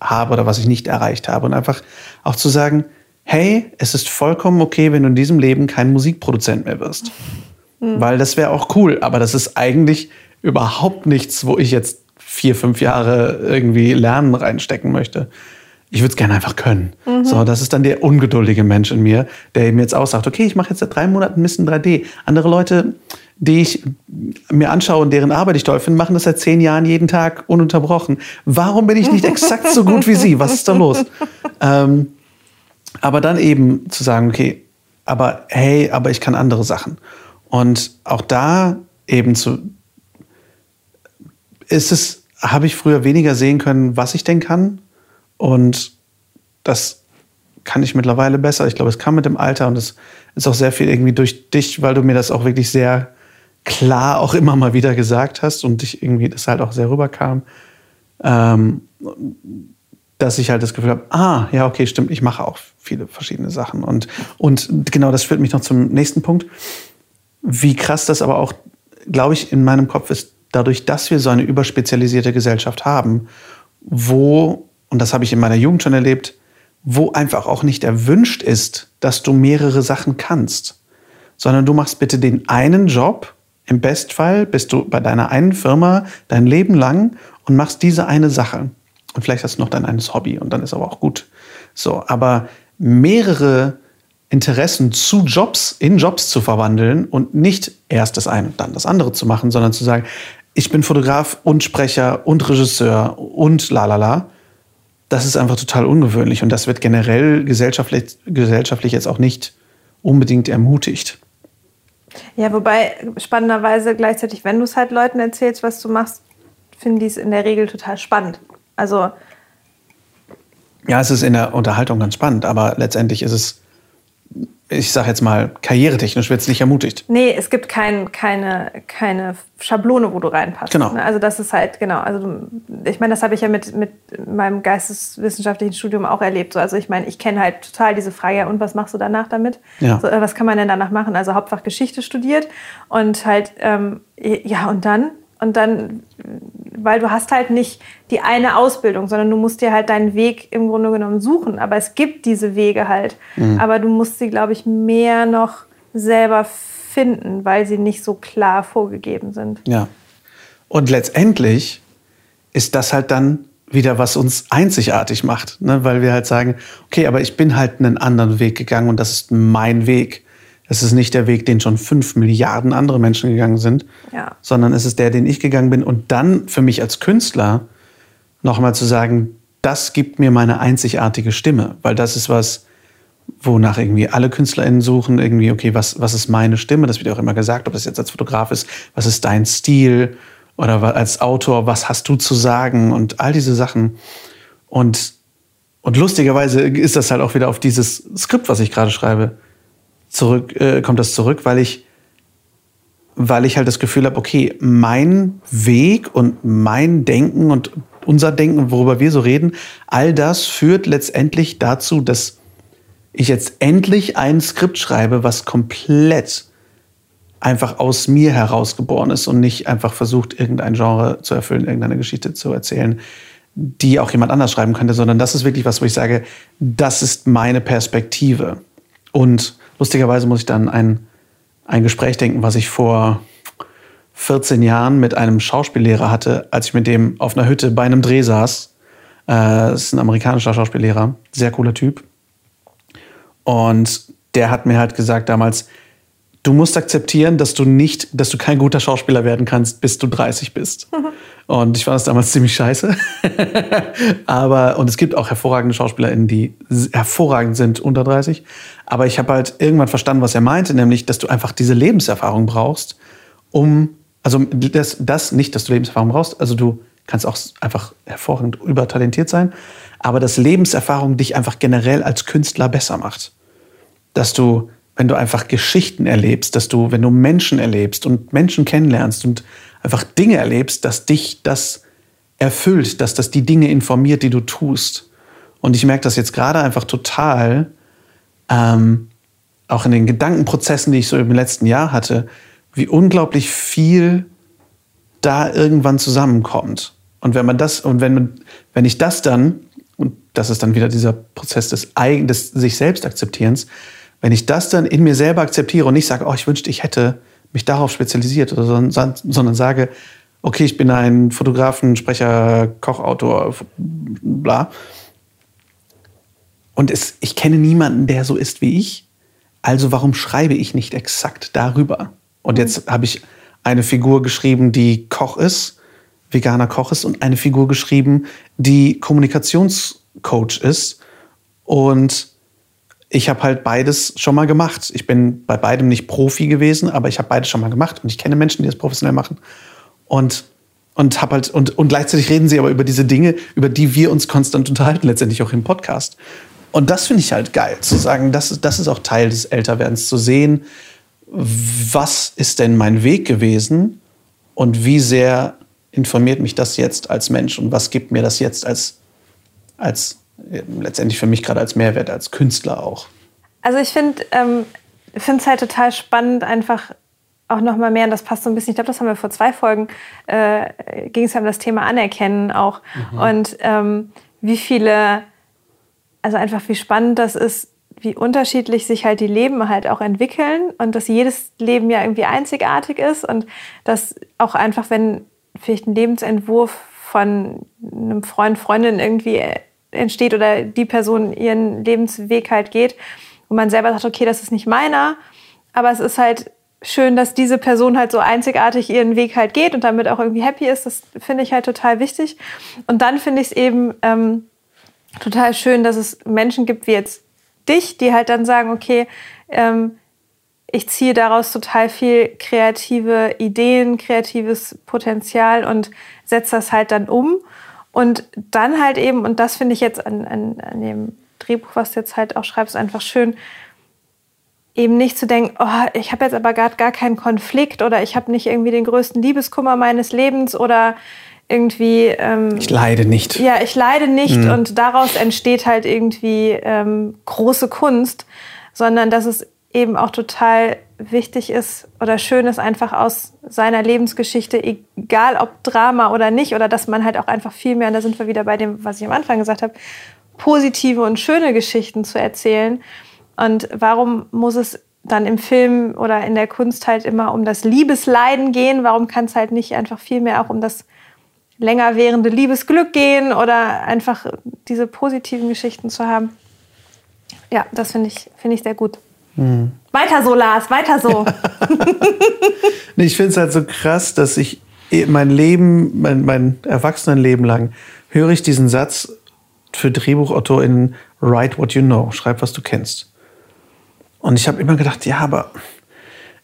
habe oder was ich nicht erreicht habe. Und einfach auch zu sagen, hey, es ist vollkommen okay, wenn du in diesem Leben kein Musikproduzent mehr wirst. Weil das wäre auch cool, aber das ist eigentlich überhaupt nichts, wo ich jetzt vier, fünf Jahre irgendwie Lernen reinstecken möchte. Ich würde es gerne einfach können. So, das ist dann der ungeduldige Mensch in mir, der eben jetzt auch sagt, okay, ich mache jetzt seit drei Monaten Mist in 3D. Andere Leute, die ich mir anschaue und deren Arbeit ich toll finde, machen das seit zehn Jahren jeden Tag ununterbrochen. Warum bin ich nicht exakt so gut wie sie? Was ist da los? Ähm, aber dann eben zu sagen, okay, aber hey, aber ich kann andere Sachen. Und auch da eben zu, ist es, habe ich früher weniger sehen können, was ich denn kann. Und das kann ich mittlerweile besser. Ich glaube, es kam mit dem Alter und es ist auch sehr viel irgendwie durch dich, weil du mir das auch wirklich sehr klar auch immer mal wieder gesagt hast und dich irgendwie das halt auch sehr rüberkam, ähm, dass ich halt das Gefühl habe, ah, ja, okay, stimmt, ich mache auch viele verschiedene Sachen. Und, und genau das führt mich noch zum nächsten Punkt. Wie krass das aber auch, glaube ich, in meinem Kopf ist, dadurch, dass wir so eine überspezialisierte Gesellschaft haben, wo, und das habe ich in meiner Jugend schon erlebt, wo einfach auch nicht erwünscht ist, dass du mehrere Sachen kannst, sondern du machst bitte den einen Job. Im Bestfall bist du bei deiner einen Firma dein Leben lang und machst diese eine Sache. Und vielleicht hast du noch dein eines Hobby und dann ist aber auch gut. So, aber mehrere Interessen zu Jobs in Jobs zu verwandeln und nicht erst das eine und dann das andere zu machen, sondern zu sagen, ich bin Fotograf und Sprecher und Regisseur und lalala. Das ist einfach total ungewöhnlich und das wird generell gesellschaftlich, gesellschaftlich jetzt auch nicht unbedingt ermutigt. Ja, wobei spannenderweise gleichzeitig, wenn du es halt Leuten erzählst, was du machst, finden die es in der Regel total spannend. Also Ja, es ist in der Unterhaltung ganz spannend, aber letztendlich ist es, ich sage jetzt mal, karrieretechnisch wird es nicht ermutigt. Nee, es gibt kein, keine, keine Schablone, wo du reinpasst. Genau. Ne? Also das ist halt, genau. Also ich meine, das habe ich ja mit, mit meinem geisteswissenschaftlichen Studium auch erlebt. So, also ich meine, ich kenne halt total diese Frage, ja, und was machst du danach damit? Ja. So, äh, was kann man denn danach machen? Also Hauptfach Geschichte studiert und halt, ähm, ja, und dann? Und dann, weil du hast halt nicht die eine Ausbildung, sondern du musst dir halt deinen Weg im Grunde genommen suchen. Aber es gibt diese Wege halt. Aber du musst sie, glaube ich, mehr noch selber finden, weil sie nicht so klar vorgegeben sind. Ja. Und letztendlich ist das halt dann wieder, was uns einzigartig macht, ne? weil wir halt sagen, okay, aber ich bin halt einen anderen Weg gegangen und das ist mein Weg. Es ist nicht der Weg, den schon fünf Milliarden andere Menschen gegangen sind, Ja. sondern es ist der, den ich gegangen bin. Und dann für mich als Künstler nochmal zu sagen, das gibt mir meine einzigartige Stimme, weil das ist was, wonach irgendwie alle KünstlerInnen suchen, irgendwie, okay, was, was ist meine Stimme? Das wird ja auch immer gesagt, ob das jetzt als Fotograf ist, was ist dein Stil? Oder als Autor, was hast du zu sagen? Und all diese Sachen. Und, und lustigerweise ist das halt auch wieder auf dieses Skript, was ich gerade schreibe, zurück, äh, kommt das zurück, weil ich, weil ich halt das Gefühl habe, okay, mein Weg und mein Denken und unser Denken, worüber wir so reden, all das führt letztendlich dazu, dass ich jetzt endlich ein Skript schreibe, was komplett einfach aus mir herausgeboren ist und nicht einfach versucht, irgendein Genre zu erfüllen, irgendeine Geschichte zu erzählen, die auch jemand anders schreiben könnte, sondern das ist wirklich was, wo ich sage, das ist meine Perspektive. Und lustigerweise muss ich dann ein, ein Gespräch denken, was ich vor 14 Jahren mit einem Schauspiellehrer hatte, als ich mit dem auf einer Hütte bei einem Dreh saß. Äh, das ist ein amerikanischer Schauspiellehrer, sehr cooler Typ. Und der hat mir halt gesagt damals, du musst akzeptieren, dass du nicht, dass du kein guter Schauspieler werden kannst, bis du 30 bist. Und ich fand das damals ziemlich scheiße. Aber, und es gibt auch hervorragende SchauspielerInnen, die hervorragend sind unter 30. Aber ich habe halt irgendwann verstanden, was er meinte, nämlich, dass du einfach diese Lebenserfahrung brauchst, um, also das, das nicht, dass du Lebenserfahrung brauchst, also du kannst auch einfach hervorragend übertalentiert sein, aber dass Lebenserfahrung dich einfach generell als Künstler besser macht dass du, wenn du einfach Geschichten erlebst, dass du, wenn du Menschen erlebst und Menschen kennenlernst und einfach Dinge erlebst, dass dich das erfüllt, dass das die Dinge informiert, die du tust. Und ich merke das jetzt gerade einfach total, ähm, auch in den Gedankenprozessen, die ich so im letzten Jahr hatte, wie unglaublich viel da irgendwann zusammenkommt. Und wenn man das, und wenn man, wenn ich das dann, und das ist dann wieder dieser Prozess des, Eigen, des sich selbst akzeptierens, wenn ich das dann in mir selber akzeptiere und nicht sage, oh, ich wünschte, ich hätte mich darauf spezialisiert, oder so, sondern sage, okay, ich bin ein Fotografen, Sprecher, Kochautor, bla. Und es, ich kenne niemanden, der so ist wie ich. Also warum schreibe ich nicht exakt darüber? Und jetzt habe ich eine Figur geschrieben, die Koch ist, veganer Koch ist, und eine Figur geschrieben, die Kommunikationscoach ist. Und ich habe halt beides schon mal gemacht. Ich bin bei beidem nicht Profi gewesen, aber ich habe beides schon mal gemacht und ich kenne Menschen, die das professionell machen. Und und hab halt und, und gleichzeitig reden sie aber über diese Dinge, über die wir uns konstant unterhalten, letztendlich auch im Podcast. Und das finde ich halt geil, zu sagen, das, das ist auch Teil des Älterwerdens, zu sehen, was ist denn mein Weg gewesen und wie sehr informiert mich das jetzt als Mensch und was gibt mir das jetzt als, als letztendlich für mich gerade als Mehrwert, als Künstler auch. Also ich finde ähm, es halt total spannend, einfach auch noch mal mehr, und das passt so ein bisschen, ich glaube, das haben wir vor zwei Folgen, äh, ging es ja um das Thema Anerkennen auch. Mhm. Und ähm, wie viele, also einfach wie spannend das ist, wie unterschiedlich sich halt die Leben halt auch entwickeln und dass jedes Leben ja irgendwie einzigartig ist und dass auch einfach, wenn vielleicht ein Lebensentwurf von einem Freund, Freundin irgendwie entsteht oder die Person ihren Lebensweg halt geht, wo man selber sagt, okay, das ist nicht meiner, aber es ist halt schön, dass diese Person halt so einzigartig ihren Weg halt geht und damit auch irgendwie happy ist. Das finde ich halt total wichtig. Und dann finde ich es eben ähm, total schön, dass es Menschen gibt wie jetzt dich, die halt dann sagen, okay, ähm, ich ziehe daraus total viel kreative Ideen, kreatives Potenzial und setze das halt dann um. Und dann halt eben, und das finde ich jetzt an, an, an dem Drehbuch, was du jetzt halt auch schreibst, einfach schön, eben nicht zu denken, oh, ich habe jetzt aber gerade gar keinen Konflikt oder ich habe nicht irgendwie den größten Liebeskummer meines Lebens oder irgendwie. Ähm, ich leide nicht. Ja, ich leide nicht mhm. und daraus entsteht halt irgendwie ähm, große Kunst, sondern dass es eben auch total wichtig ist oder schön ist, einfach aus seiner Lebensgeschichte, egal ob Drama oder nicht, oder dass man halt auch einfach viel mehr, und da sind wir wieder bei dem, was ich am Anfang gesagt habe, positive und schöne Geschichten zu erzählen. Und warum muss es dann im Film oder in der Kunst halt immer um das Liebesleiden gehen? Warum kann es halt nicht einfach viel mehr auch um das länger währende Liebesglück gehen oder einfach diese positiven Geschichten zu haben? Ja, das finde ich, find ich sehr gut. Mhm. Weiter so, Lars, weiter so. ich finde es halt so krass, dass ich mein Leben, mein, mein Erwachsenenleben lang, höre ich diesen Satz für DrehbuchautorInnen, write what you know, schreib, was du kennst. Und ich habe immer gedacht, ja, aber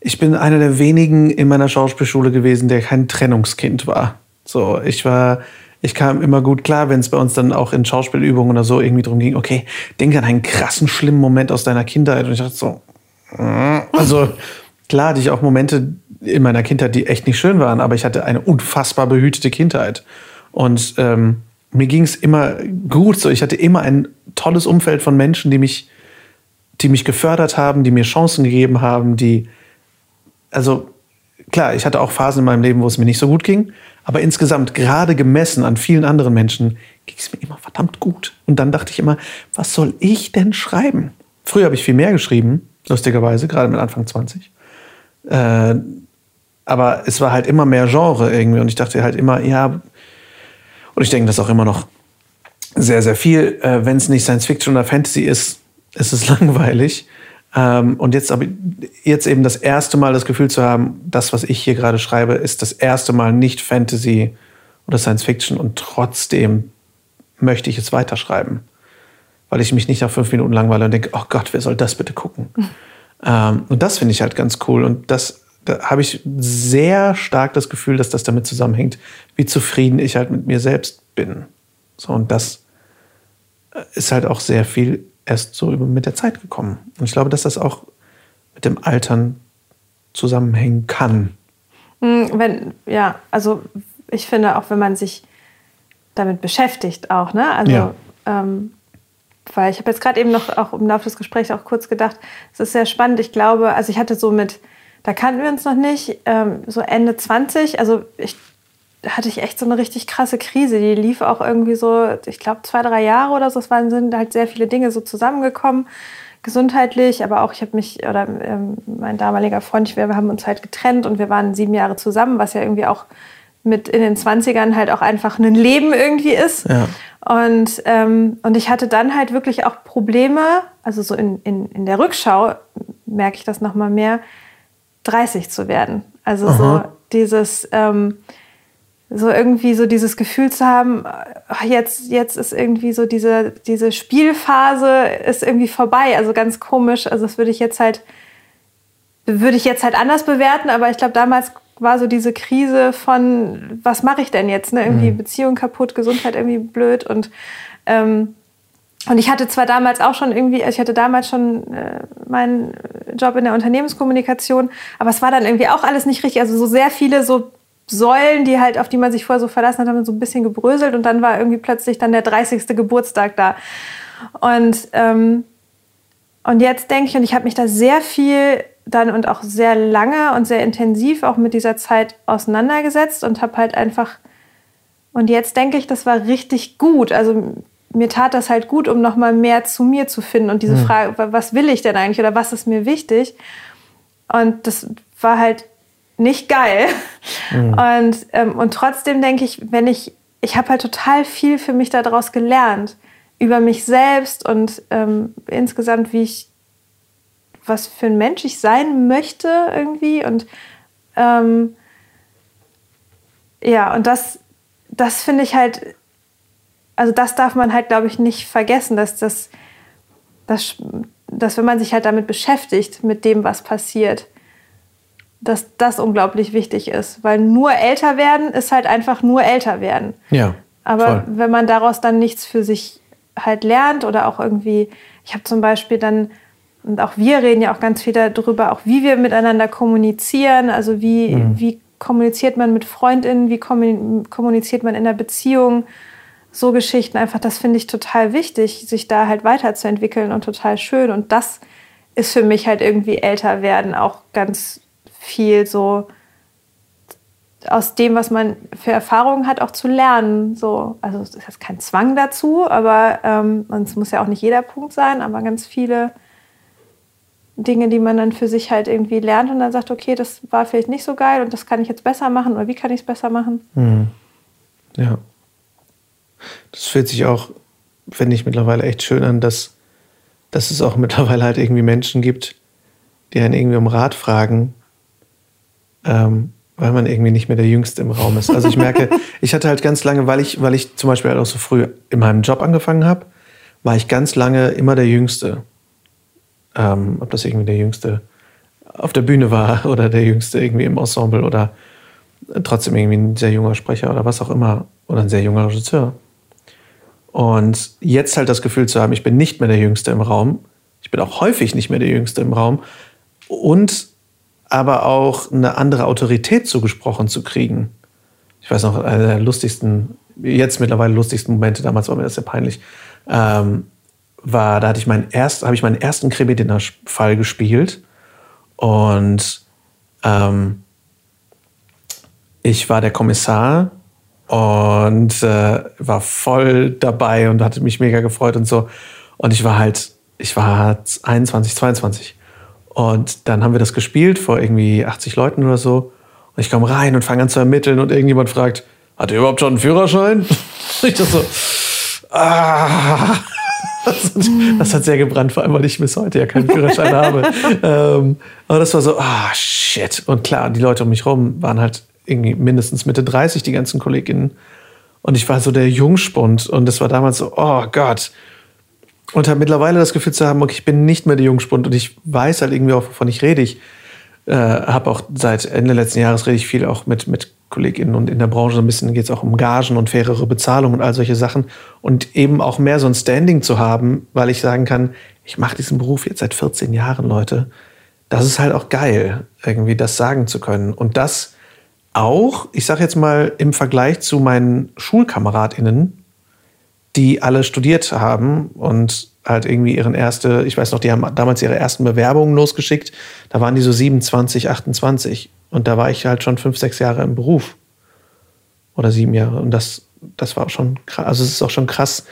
ich bin einer der wenigen in meiner Schauspielschule gewesen, der kein Trennungskind war. So, ich war, ich kam immer gut klar, wenn es bei uns dann auch in Schauspielübungen oder so irgendwie drum ging, okay, denk an einen krassen, schlimmen Moment aus deiner Kindheit. Und ich dachte so, also klar hatte ich auch Momente in meiner Kindheit, die echt nicht schön waren, aber ich hatte eine unfassbar behütete Kindheit. Und ähm, mir ging es immer gut. So, ich hatte immer ein tolles Umfeld von Menschen, die mich, die mich gefördert haben, die mir Chancen gegeben haben, die, also klar, ich hatte auch Phasen in meinem Leben, wo es mir nicht so gut ging, aber insgesamt, gerade gemessen an vielen anderen Menschen, ging es mir immer verdammt gut. Und dann dachte ich immer, was soll ich denn schreiben? Früher habe ich viel mehr geschrieben, lustigerweise, gerade mit Anfang 20. Äh, aber es war halt immer mehr Genre irgendwie und ich dachte halt immer, ja, und ich denke das auch immer noch sehr, sehr viel, äh, wenn es nicht Science Fiction oder Fantasy ist, ist es langweilig. Ähm, und jetzt, jetzt eben das erste Mal das Gefühl zu haben, das, was ich hier gerade schreibe, ist das erste Mal nicht Fantasy oder Science Fiction und trotzdem möchte ich es weiterschreiben weil ich mich nicht nach fünf Minuten langweile und denke, oh Gott, wer soll das bitte gucken? ähm, und das finde ich halt ganz cool. Und das da habe ich sehr stark das Gefühl, dass das damit zusammenhängt, wie zufrieden ich halt mit mir selbst bin. So, und das ist halt auch sehr viel erst so mit der Zeit gekommen. Und ich glaube, dass das auch mit dem Altern zusammenhängen kann. Hm, wenn, ja, also ich finde auch, wenn man sich damit beschäftigt auch, ne? Also, ja. ähm, weil ich habe jetzt gerade eben noch auch im Laufe des Gesprächs auch kurz gedacht, es ist sehr spannend. Ich glaube, also ich hatte so mit, da kannten wir uns noch nicht, ähm, so Ende 20, also ich hatte ich echt so eine richtig krasse Krise. Die lief auch irgendwie so, ich glaube, zwei, drei Jahre oder so. Es waren, sind halt sehr viele Dinge so zusammengekommen gesundheitlich, aber auch ich habe mich oder ähm, mein damaliger Freund, wir haben uns halt getrennt und wir waren sieben Jahre zusammen, was ja irgendwie auch mit in den 20ern halt auch einfach ein Leben irgendwie ist. Ja. Und, ähm, und ich hatte dann halt wirklich auch Probleme, also so in, in, in der Rückschau merke ich das nochmal mehr, 30 zu werden. Also Aha. so dieses, ähm, so irgendwie so dieses Gefühl zu haben, jetzt, jetzt ist irgendwie so diese, diese Spielphase ist irgendwie vorbei. Also ganz komisch. Also das würde ich jetzt halt, würde ich jetzt halt anders bewerten, aber ich glaube, damals war so diese Krise von, was mache ich denn jetzt? Ne? Irgendwie mhm. Beziehung kaputt, Gesundheit irgendwie blöd und ähm, und ich hatte zwar damals auch schon irgendwie, also ich hatte damals schon äh, meinen Job in der Unternehmenskommunikation, aber es war dann irgendwie auch alles nicht richtig. Also so sehr viele so Säulen, die halt, auf die man sich vorher so verlassen hat, haben so ein bisschen gebröselt und dann war irgendwie plötzlich dann der 30. Geburtstag da. Und, ähm, und jetzt denke ich, und ich habe mich da sehr viel dann und auch sehr lange und sehr intensiv auch mit dieser Zeit auseinandergesetzt und habe halt einfach, und jetzt denke ich, das war richtig gut. Also mir tat das halt gut, um nochmal mehr zu mir zu finden und diese mhm. Frage, was will ich denn eigentlich oder was ist mir wichtig? Und das war halt nicht geil. Mhm. Und, ähm, und trotzdem denke ich, wenn ich, ich habe halt total viel für mich daraus gelernt. Über mich selbst und ähm, insgesamt, wie ich, was für ein Mensch ich sein möchte irgendwie. Und ähm, ja, und das, das finde ich halt, also das darf man halt, glaube ich, nicht vergessen, dass das, dass, dass wenn man sich halt damit beschäftigt, mit dem, was passiert, dass das unglaublich wichtig ist. Weil nur älter werden ist halt einfach nur älter werden. Ja. Aber voll. wenn man daraus dann nichts für sich halt lernt oder auch irgendwie, ich habe zum Beispiel dann, und auch wir reden ja auch ganz viel darüber, auch wie wir miteinander kommunizieren, also wie, mhm. wie kommuniziert man mit FreundInnen, wie kommuniziert man in der Beziehung, so Geschichten einfach, das finde ich total wichtig, sich da halt weiterzuentwickeln und total schön. Und das ist für mich halt irgendwie älter werden auch ganz viel so aus dem, was man für Erfahrungen hat, auch zu lernen. So, also es ist kein Zwang dazu, aber ähm, es muss ja auch nicht jeder Punkt sein, aber ganz viele Dinge, die man dann für sich halt irgendwie lernt und dann sagt, okay, das war vielleicht nicht so geil und das kann ich jetzt besser machen oder wie kann ich es besser machen? Mhm. Ja. Das fühlt sich auch, finde ich, mittlerweile echt schön an, dass, dass es auch mittlerweile halt irgendwie Menschen gibt, die einen irgendwie um Rat fragen ähm, weil man irgendwie nicht mehr der Jüngste im Raum ist. Also ich merke, ich hatte halt ganz lange, weil ich, weil ich zum Beispiel halt auch so früh in meinem Job angefangen habe, war ich ganz lange immer der Jüngste. Ähm, ob das irgendwie der Jüngste auf der Bühne war oder der Jüngste irgendwie im Ensemble oder trotzdem irgendwie ein sehr junger Sprecher oder was auch immer oder ein sehr junger Regisseur. Und jetzt halt das Gefühl zu haben, ich bin nicht mehr der Jüngste im Raum. Ich bin auch häufig nicht mehr der Jüngste im Raum. Und aber auch eine andere Autorität zugesprochen zu kriegen. Ich weiß noch, einer der lustigsten, jetzt mittlerweile lustigsten Momente, damals war mir das sehr peinlich, ähm, war, da hatte ich meinen erst, habe ich meinen ersten Krimi-Dinner-Fall gespielt und ähm, ich war der Kommissar und äh, war voll dabei und hatte mich mega gefreut und so. Und ich war halt, ich war 21, 22 und dann haben wir das gespielt vor irgendwie 80 Leuten oder so. Und ich komme rein und fange an zu ermitteln und irgendjemand fragt, hat er überhaupt schon einen Führerschein? ich dachte so, ah. Das, hat sehr gebrannt, vor allem, weil ich bis heute ja keinen Führerschein habe. Ähm, aber das war so, ah, shit. Und klar, die Leute um mich herum waren halt irgendwie mindestens Mitte 30, die ganzen KollegInnen. Und ich war so der Jungspund. Und das war damals so, oh Gott, und habe mittlerweile das Gefühl zu haben, okay, ich bin nicht mehr der Jungspund und ich weiß halt irgendwie auch, wovon ich rede. Ich äh, habe auch seit Ende letzten Jahres rede ich viel auch mit, mit KollegInnen und in der Branche so ein bisschen geht es auch um Gagen und fairere Bezahlung und all solche Sachen. Und eben auch mehr so ein Standing zu haben, weil ich sagen kann, ich mache diesen Beruf jetzt seit 14 Jahren, Leute. das ist halt auch geil, irgendwie das sagen zu können. Und das auch, ich sage jetzt mal im Vergleich zu meinen SchulkameradInnen, die alle studiert haben und halt irgendwie ihren erste, ich weiß noch, die haben damals ihre ersten Bewerbungen losgeschickt. Da waren die so 27, 28. Und da war ich halt schon fünf, sechs Jahre im Beruf. Oder sieben Jahre. Und das, das war schon krass. Also es ist auch schon krass,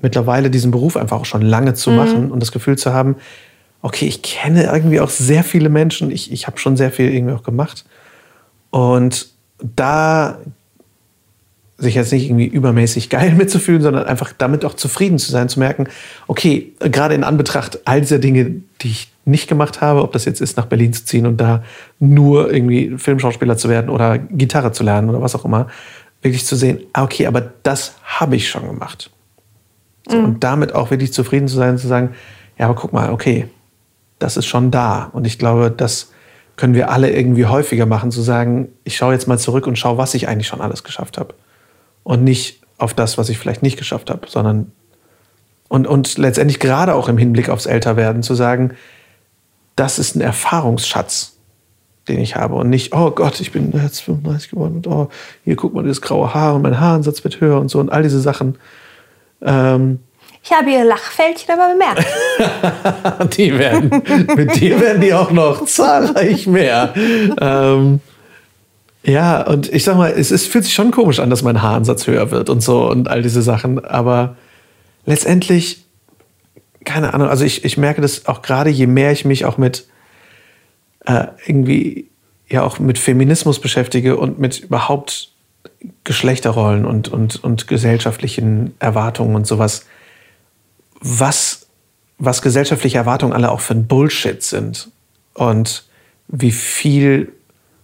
mittlerweile diesen Beruf einfach auch schon lange zu mhm. machen und das Gefühl zu haben, okay, ich kenne irgendwie auch sehr viele Menschen. Ich, ich habe schon sehr viel irgendwie auch gemacht. Und da sich jetzt nicht irgendwie übermäßig geil mitzufühlen, sondern einfach damit auch zufrieden zu sein, zu merken, okay, gerade in Anbetracht all dieser Dinge, die ich nicht gemacht habe, ob das jetzt ist, nach Berlin zu ziehen und da nur irgendwie Filmschauspieler zu werden oder Gitarre zu lernen oder was auch immer, wirklich zu sehen, ah, okay, aber das habe ich schon gemacht. So, mhm. Und damit auch wirklich zufrieden zu sein, zu sagen, ja, aber guck mal, okay, das ist schon da. Und ich glaube, das können wir alle irgendwie häufiger machen, zu sagen, ich schaue jetzt mal zurück und schaue, was ich eigentlich schon alles geschafft habe und nicht auf das, was ich vielleicht nicht geschafft habe, sondern und, und letztendlich gerade auch im Hinblick aufs Älterwerden zu sagen, das ist ein Erfahrungsschatz, den ich habe und nicht, oh Gott, ich bin jetzt 35 geworden und oh, hier guck mal, das graue Haar und mein Haaransatz wird höher und so und all diese Sachen. Ähm, ich habe Ihr Lachfältchen aber bemerkt. die werden, mit dir werden die auch noch zahlreich mehr. Ähm, ja, und ich sag mal, es, es fühlt sich schon komisch an, dass mein Haaransatz höher wird und so und all diese Sachen. Aber letztendlich, keine Ahnung, also ich, ich merke das auch gerade, je mehr ich mich auch mit äh, irgendwie, ja, auch mit Feminismus beschäftige und mit überhaupt Geschlechterrollen und, und, und gesellschaftlichen Erwartungen und sowas, was, was gesellschaftliche Erwartungen alle auch für ein Bullshit sind und wie viel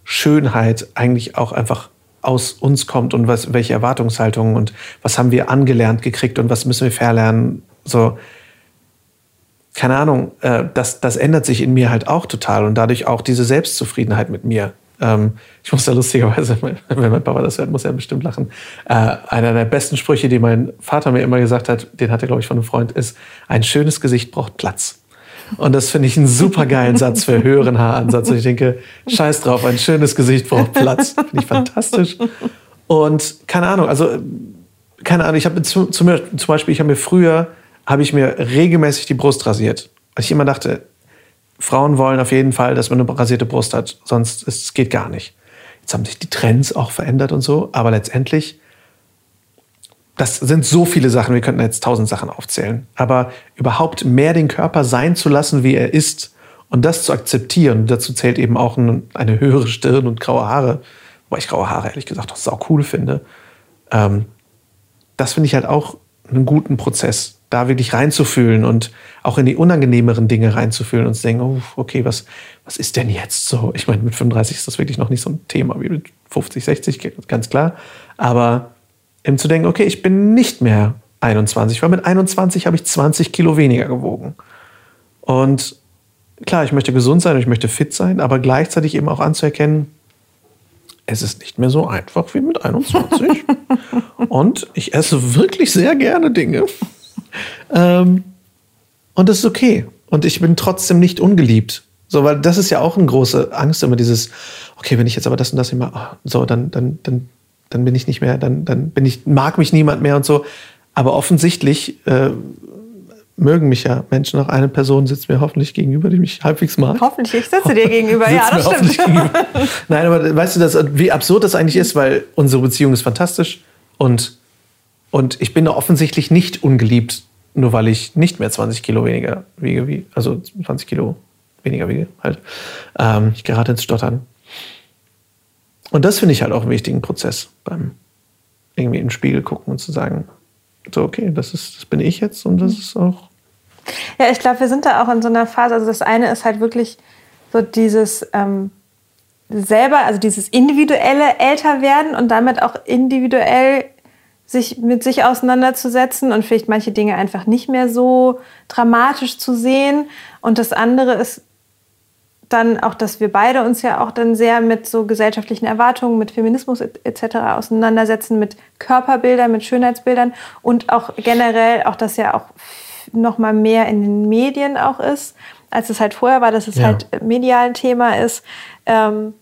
Schönheit eigentlich auch einfach aus uns kommt und was, welche Erwartungshaltungen und was haben wir angelernt gekriegt und was müssen wir verlernen. So, keine Ahnung, äh, das, das ändert sich in mir halt auch total und dadurch auch diese Selbstzufriedenheit mit mir. Ähm, ich muss da lustigerweise, wenn mein Papa das hört, muss er bestimmt lachen. Äh, einer der besten Sprüche, die mein Vater mir immer gesagt hat, den hat er, glaube ich, von einem Freund, ist, ein schönes Gesicht braucht Platz. Und das finde ich einen super geilen Satz für höheren Haaransatz. Und ich denke, scheiß drauf, ein schönes Gesicht braucht Platz. Finde ich fantastisch. Und keine Ahnung, also keine Ahnung, ich habe zum, zum Beispiel, ich habe mir früher, habe ich mir regelmäßig die Brust rasiert. Weil ich immer dachte, Frauen wollen auf jeden Fall, dass man eine rasierte Brust hat, sonst ist, es geht gar nicht. Jetzt haben sich die Trends auch verändert und so, aber letztendlich das sind so viele Sachen, wir könnten jetzt tausend Sachen aufzählen. Aber überhaupt mehr den Körper sein zu lassen, wie er ist und das zu akzeptieren, dazu zählt eben auch eine höhere Stirn und graue Haare, wobei ich graue Haare ehrlich gesagt auch sau cool finde. Ähm, das finde ich halt auch einen guten Prozess, da wirklich reinzufühlen und auch in die unangenehmeren Dinge reinzufühlen und zu denken, oh, okay, was, was ist denn jetzt so? Ich meine, mit 35 ist das wirklich noch nicht so ein Thema wie mit 50, 60, ganz klar. Aber eben zu denken, okay, ich bin nicht mehr 21, weil mit 21 habe ich 20 Kilo weniger gewogen. Und klar, ich möchte gesund sein und ich möchte fit sein, aber gleichzeitig eben auch anzuerkennen, es ist nicht mehr so einfach wie mit 21. und ich esse wirklich sehr gerne Dinge. Ähm, und das ist okay. Und ich bin trotzdem nicht ungeliebt. So, weil das ist ja auch eine große Angst, immer dieses, okay, wenn ich jetzt aber das und das immer, oh, so, dann, dann, dann dann bin ich nicht mehr, dann, dann bin ich, mag mich niemand mehr und so. Aber offensichtlich äh, mögen mich ja Menschen. Auch eine Person sitzt mir hoffentlich gegenüber, die mich halbwegs mag. Hoffentlich, ich sitze dir gegenüber, ja, das stimmt. Nein, aber weißt du, das, wie absurd das eigentlich ist, weil unsere Beziehung ist fantastisch und, und ich bin da offensichtlich nicht ungeliebt, nur weil ich nicht mehr 20 Kilo weniger wiege, wie, also 20 Kilo weniger wiege halt. Ähm, ich gerate ins Stottern. Und das finde ich halt auch einen wichtigen Prozess beim irgendwie in den Spiegel gucken und zu sagen, so, okay, das, ist, das bin ich jetzt und das ist auch. Ja, ich glaube, wir sind da auch in so einer Phase. Also, das eine ist halt wirklich so dieses ähm, selber, also dieses individuelle Älterwerden und damit auch individuell sich mit sich auseinanderzusetzen und vielleicht manche Dinge einfach nicht mehr so dramatisch zu sehen. Und das andere ist dann auch, dass wir beide uns ja auch dann sehr mit so gesellschaftlichen Erwartungen, mit Feminismus etc. auseinandersetzen, mit Körperbildern, mit Schönheitsbildern und auch generell auch, dass ja auch noch mal mehr in den Medien auch ist, als es halt vorher war, dass es Ja. halt medial ein Thema ist. Ähm,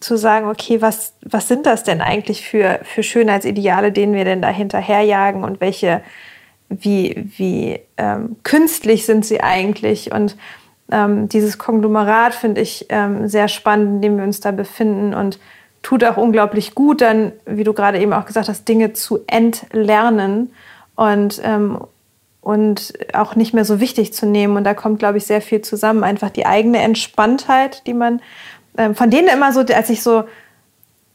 zu sagen, okay, was, was sind das denn eigentlich für, für Schönheitsideale, denen wir denn da hinterherjagen und welche, wie, wie ähm, künstlich sind sie eigentlich? Und ähm, dieses Konglomerat finde ich ähm, sehr spannend, in dem wir uns da befinden und tut auch unglaublich gut, dann, wie du gerade eben auch gesagt hast, Dinge zu entlernen und, ähm, und auch nicht mehr so wichtig zu nehmen. Und da kommt, glaube ich, sehr viel zusammen. Einfach die eigene Entspanntheit, die man ähm, von denen immer so, als ich so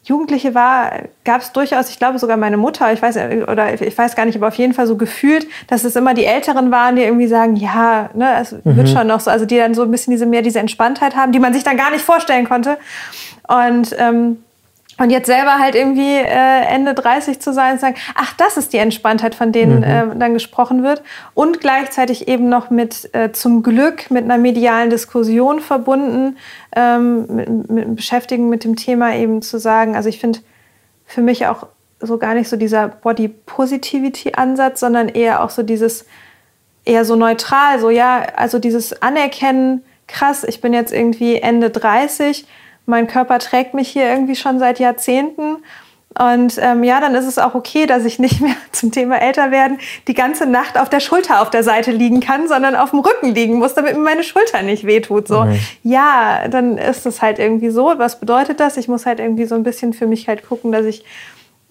Jugendliche war, gab es durchaus, ich glaube sogar meine Mutter, ich weiß oder ich weiß gar nicht, aber auf jeden Fall so gefühlt, dass es immer die Älteren waren, die irgendwie sagen, ja, ne, es wird schon noch so, also die dann so ein bisschen diese mehr diese Entspanntheit haben, die man sich dann gar nicht vorstellen konnte. Und ähm, und jetzt selber halt irgendwie äh, Ende 30 zu sein und sagen, ach, das ist die Entspanntheit, von denen äh, dann gesprochen wird. Und gleichzeitig eben noch mit äh, zum Glück mit einer medialen Diskussion verbunden, ähm, mit, mit Beschäftigen mit dem Thema eben zu sagen, also ich finde für mich auch so gar nicht so dieser Body Positivity Ansatz, sondern eher auch so dieses eher so neutral, so ja, also dieses Anerkennen, krass, ich bin jetzt irgendwie Ende 30, mein Körper trägt mich hier irgendwie schon seit Jahrzehnten. Und ähm, ja, dann ist es auch okay, dass ich nicht mehr zum Thema älter werden die ganze Nacht auf der Schulter auf der Seite liegen kann, sondern auf dem Rücken liegen muss, damit mir meine Schulter nicht wehtut. So, ja, dann ist es halt irgendwie so. Was bedeutet das? Ich muss halt irgendwie so ein bisschen für mich halt gucken, dass ich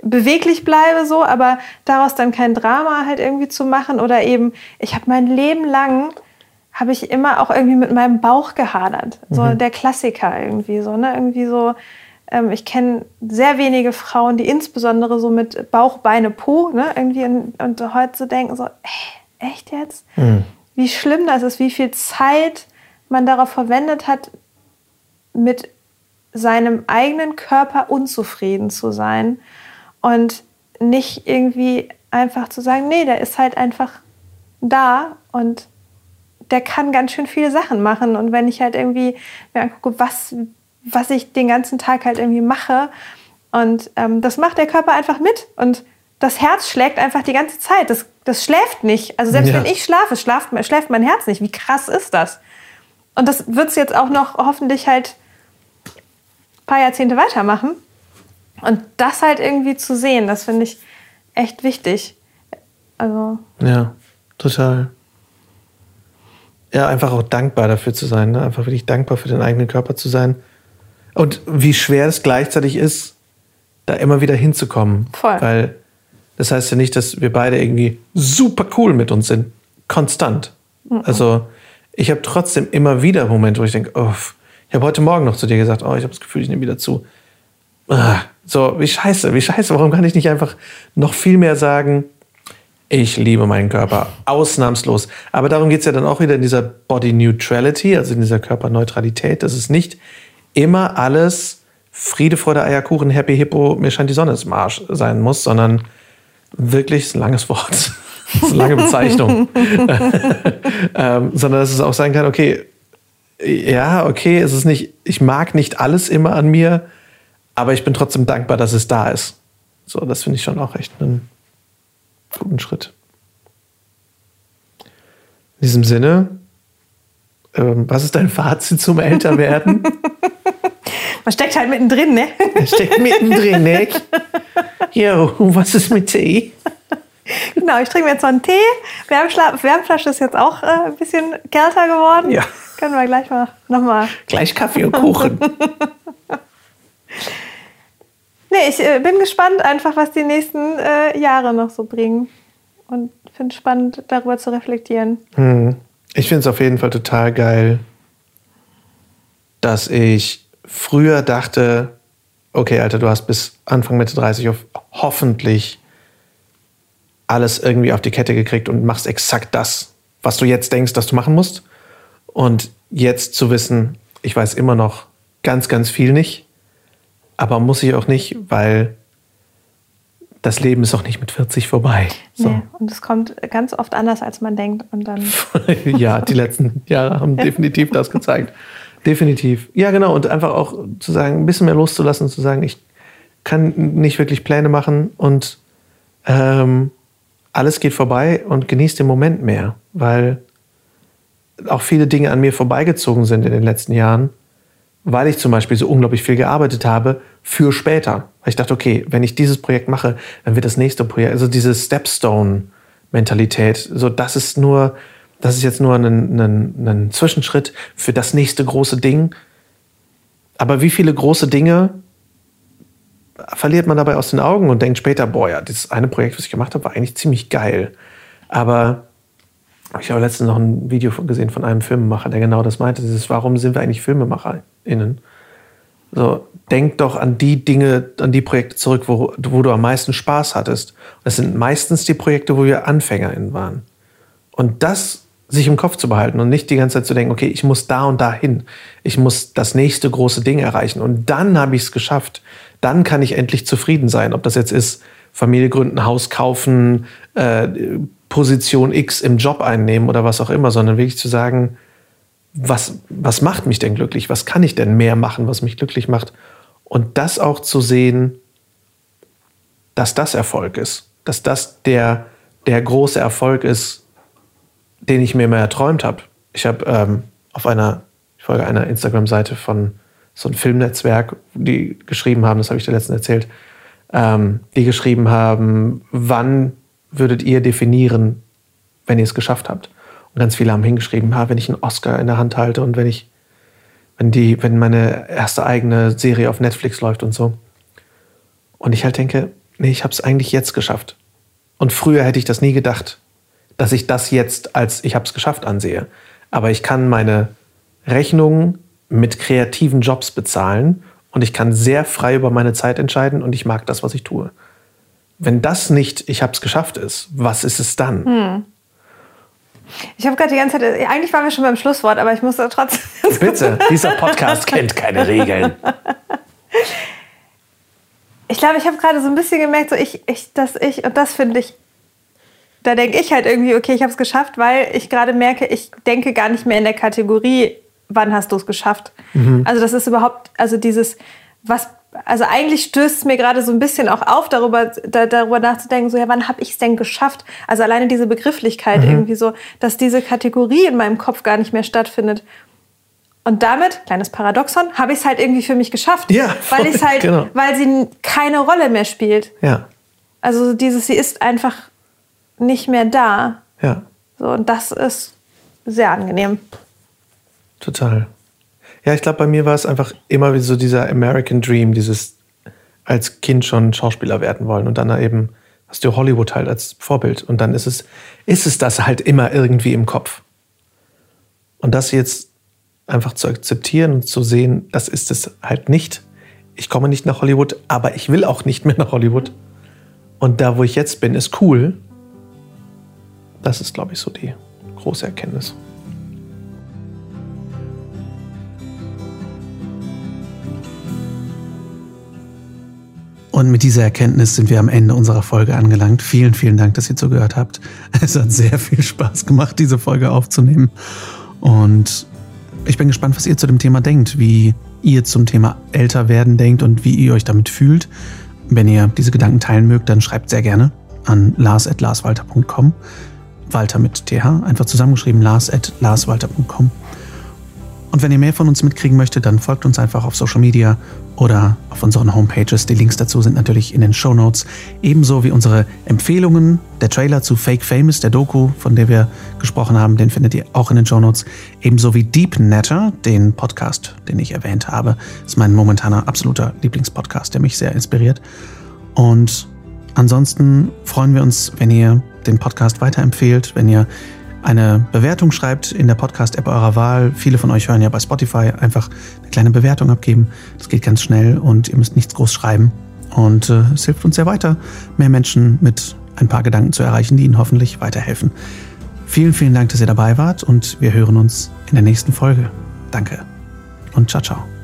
beweglich bleibe so, aber daraus dann kein Drama halt irgendwie zu machen oder eben, ich habe mein Leben lang habe ich immer auch irgendwie mit meinem Bauch gehadert. So der Klassiker irgendwie so, ne? Irgendwie so, ähm, ich kenne sehr wenige Frauen, die insbesondere so mit Bauch, Beine, Po, ne? Irgendwie in, und heute so denken so, ey, echt jetzt? Wie schlimm das ist, wie viel Zeit man darauf verwendet hat, mit seinem eigenen Körper unzufrieden zu sein und nicht irgendwie einfach zu sagen, nee, der ist halt einfach da und der kann ganz schön viele Sachen machen. Und wenn ich halt irgendwie mir angucke, was, was ich den ganzen Tag halt irgendwie mache, und ähm, das macht der Körper einfach mit. Und das Herz schlägt einfach die ganze Zeit. Das, das schläft nicht. Also selbst Ja. wenn ich schlafe, schlaft, schläft mein Herz nicht. Wie krass ist das? Und das wird es jetzt auch noch hoffentlich halt ein paar Jahrzehnte weitermachen. Und das halt irgendwie zu sehen, das finde ich echt wichtig. Also, Ja, total. Ja, einfach auch dankbar dafür zu sein, ne? einfach wirklich dankbar für den eigenen Körper zu sein. Und wie schwer es gleichzeitig ist, da immer wieder hinzukommen. Voll. Weil das heißt ja nicht, dass wir beide irgendwie super cool mit uns sind. Konstant. Also ich habe trotzdem immer wieder Momente, wo ich denke, oh, ich habe heute Morgen noch zu dir gesagt, oh, ich habe das Gefühl, ich nehme wieder zu. Ah, so, wie scheiße, wie scheiße, warum kann ich nicht einfach noch viel mehr sagen, ich liebe meinen Körper, ausnahmslos. Aber darum geht es ja dann auch wieder in dieser Body Neutrality, also in dieser Körperneutralität, dass es nicht immer alles Friede, Freude, Eierkuchen, Happy Hippo, mir scheint die Sonne im Arsch sein muss, sondern wirklich ist ein langes Wort. Das ist eine lange Bezeichnung. ähm, sondern dass es auch sein kann, okay, ja, okay, es ist nicht, ich mag nicht alles immer an mir, aber ich bin trotzdem dankbar, dass es da ist. So, das finde ich schon auch echt einen guten Schritt. In diesem Sinne, ähm, was ist dein Fazit zum Älterwerden? man steckt halt mittendrin, ne? Steckt mittendrin, nicht? Jo, was ist mit Tee? Genau, ich trinke mir jetzt noch einen Tee. Wärmschla Wärmflasche ist jetzt auch äh, ein bisschen kälter geworden. Ja. Können wir gleich mal nochmal. Gleich Kaffee und Kuchen. Nee, ich äh, bin gespannt einfach, was die nächsten äh, Jahre noch so bringen. Und finde es spannend, darüber zu reflektieren. Ich finde es auf jeden Fall total geil, dass ich früher dachte, okay, Alter, du hast bis Anfang Mitte 30 auf hoffentlich alles irgendwie auf die Kette gekriegt und machst exakt das, was du jetzt denkst, dass du machen musst. Und jetzt zu wissen, ich weiß immer noch ganz, ganz viel nicht, aber muss ich auch nicht, weil das Leben ist auch nicht mit 40 vorbei. So. Nee, und es kommt ganz oft anders, als man denkt. Und dann ja, die letzten Jahre haben definitiv das gezeigt. Definitiv. Ja, genau. Und einfach auch zu sagen, ein bisschen mehr loszulassen, zu sagen, ich kann nicht wirklich Pläne machen und ähm, alles geht vorbei und genießt den Moment mehr, weil auch viele Dinge an mir vorbeigezogen sind in den letzten Jahren, weil ich zum Beispiel so unglaublich viel gearbeitet habe für später. Weil ich dachte, okay, wenn ich dieses Projekt mache, dann wird das nächste Projekt, also diese Stepstone-Mentalität, so das ist nur, das ist jetzt nur ein, ein, ein Zwischenschritt für das nächste große Ding. Aber wie viele große Dinge verliert man dabei aus den Augen und denkt später, boah, ja, das eine Projekt, was ich gemacht habe, war eigentlich ziemlich geil. Aber ich habe letztens noch ein Video gesehen von einem Filmemacher, der genau das meinte. Dieses, warum sind wir eigentlich FilmemacherInnen? So, denk doch an die Dinge, an die Projekte zurück, wo, wo du am meisten Spaß hattest. Das sind meistens die Projekte, wo wir AnfängerInnen waren. Und das sich im Kopf zu behalten und nicht die ganze Zeit zu denken, okay, ich muss da und da hin. Ich muss das nächste große Ding erreichen. Und dann habe ich es geschafft. Dann kann ich endlich zufrieden sein. Ob das jetzt ist, Familie gründen, Haus kaufen, äh, Position X im Job einnehmen oder was auch immer, sondern wirklich zu sagen, was, was macht mich denn glücklich? Was kann ich denn mehr machen, was mich glücklich macht? Und das auch zu sehen, dass das Erfolg ist, dass das der, der große Erfolg ist, den ich mir immer erträumt habe. Ich habe ähm, auf einer, ich folge einer Instagram-Seite von so einem Filmnetzwerk, die geschrieben haben, das habe ich dir letztens erzählt, ähm, die geschrieben haben, wann würdet ihr definieren, wenn ihr es geschafft habt? Und ganz viele haben hingeschrieben, ha, wenn ich einen Oscar in der Hand halte und wenn ich, wenn die, wenn meine erste eigene Serie auf Netflix läuft und so. Und ich halt denke, nee, ich habe es eigentlich jetzt geschafft. Und früher hätte ich das nie gedacht, dass ich das jetzt als ich habe es geschafft ansehe. Aber ich kann meine Rechnungen mit kreativen Jobs bezahlen und ich kann sehr frei über meine Zeit entscheiden und ich mag das, was ich tue wenn das nicht, ich habe es geschafft ist, was ist es dann? Hm. Ich habe gerade die ganze Zeit, eigentlich waren wir schon beim Schlusswort, aber ich muss da trotzdem. Bitte, dieser Podcast kennt keine Regeln. Ich glaube, ich habe gerade so ein bisschen gemerkt, so ich, ich, dass ich, und das finde ich, da denke ich halt irgendwie, okay, ich habe es geschafft, weil ich gerade merke, ich denke gar nicht mehr in der Kategorie, wann hast du es geschafft. Mhm. Also das ist überhaupt, also dieses, was also eigentlich stößt es mir gerade so ein bisschen auch auf, darüber, da, darüber nachzudenken, so ja, wann habe ich es denn geschafft? Also alleine diese Begrifflichkeit mhm. irgendwie so, dass diese Kategorie in meinem Kopf gar nicht mehr stattfindet. Und damit, kleines Paradoxon, habe ich es halt irgendwie für mich geschafft. Ja, voll, weil ich halt, genau. weil sie keine Rolle mehr spielt. Ja. Also dieses, sie ist einfach nicht mehr da. Ja. So, und das ist sehr angenehm. Total. Ja, ich glaube, bei mir war es einfach immer wie so dieser American Dream, dieses als Kind schon Schauspieler werden wollen und dann eben hast du Hollywood halt als Vorbild und dann ist es, ist es das halt immer irgendwie im Kopf. Und das jetzt einfach zu akzeptieren und zu sehen, das ist es halt nicht. Ich komme nicht nach Hollywood, aber ich will auch nicht mehr nach Hollywood. Und da, wo ich jetzt bin, ist cool. Das ist, glaube ich, so die große Erkenntnis. Und mit dieser Erkenntnis sind wir am Ende unserer Folge angelangt. Vielen, vielen Dank, dass ihr zugehört habt. Es hat sehr viel Spaß gemacht, diese Folge aufzunehmen. Und ich bin gespannt, was ihr zu dem Thema denkt, wie ihr zum Thema älter werden denkt und wie ihr euch damit fühlt. Wenn ihr diese Gedanken teilen mögt, dann schreibt sehr gerne an lars.larswalter.com. Walter mit TH, einfach zusammengeschrieben, lars.larswalter.com. Und wenn ihr mehr von uns mitkriegen möchtet, dann folgt uns einfach auf Social Media oder auf unseren Homepages. Die Links dazu sind natürlich in den Show Notes. Ebenso wie unsere Empfehlungen. Der Trailer zu Fake Famous, der Doku, von der wir gesprochen haben, den findet ihr auch in den Show Notes. Ebenso wie Deep Netter, den Podcast, den ich erwähnt habe. Das ist mein momentaner absoluter Lieblingspodcast, der mich sehr inspiriert. Und ansonsten freuen wir uns, wenn ihr den Podcast weiterempfehlt, wenn ihr eine Bewertung schreibt in der Podcast-App eurer Wahl. Viele von euch hören ja bei Spotify. Einfach eine kleine Bewertung abgeben. Das geht ganz schnell und ihr müsst nichts groß schreiben. Und äh, es hilft uns sehr weiter, mehr Menschen mit ein paar Gedanken zu erreichen, die ihnen hoffentlich weiterhelfen. Vielen, vielen Dank, dass ihr dabei wart und wir hören uns in der nächsten Folge. Danke und ciao, ciao.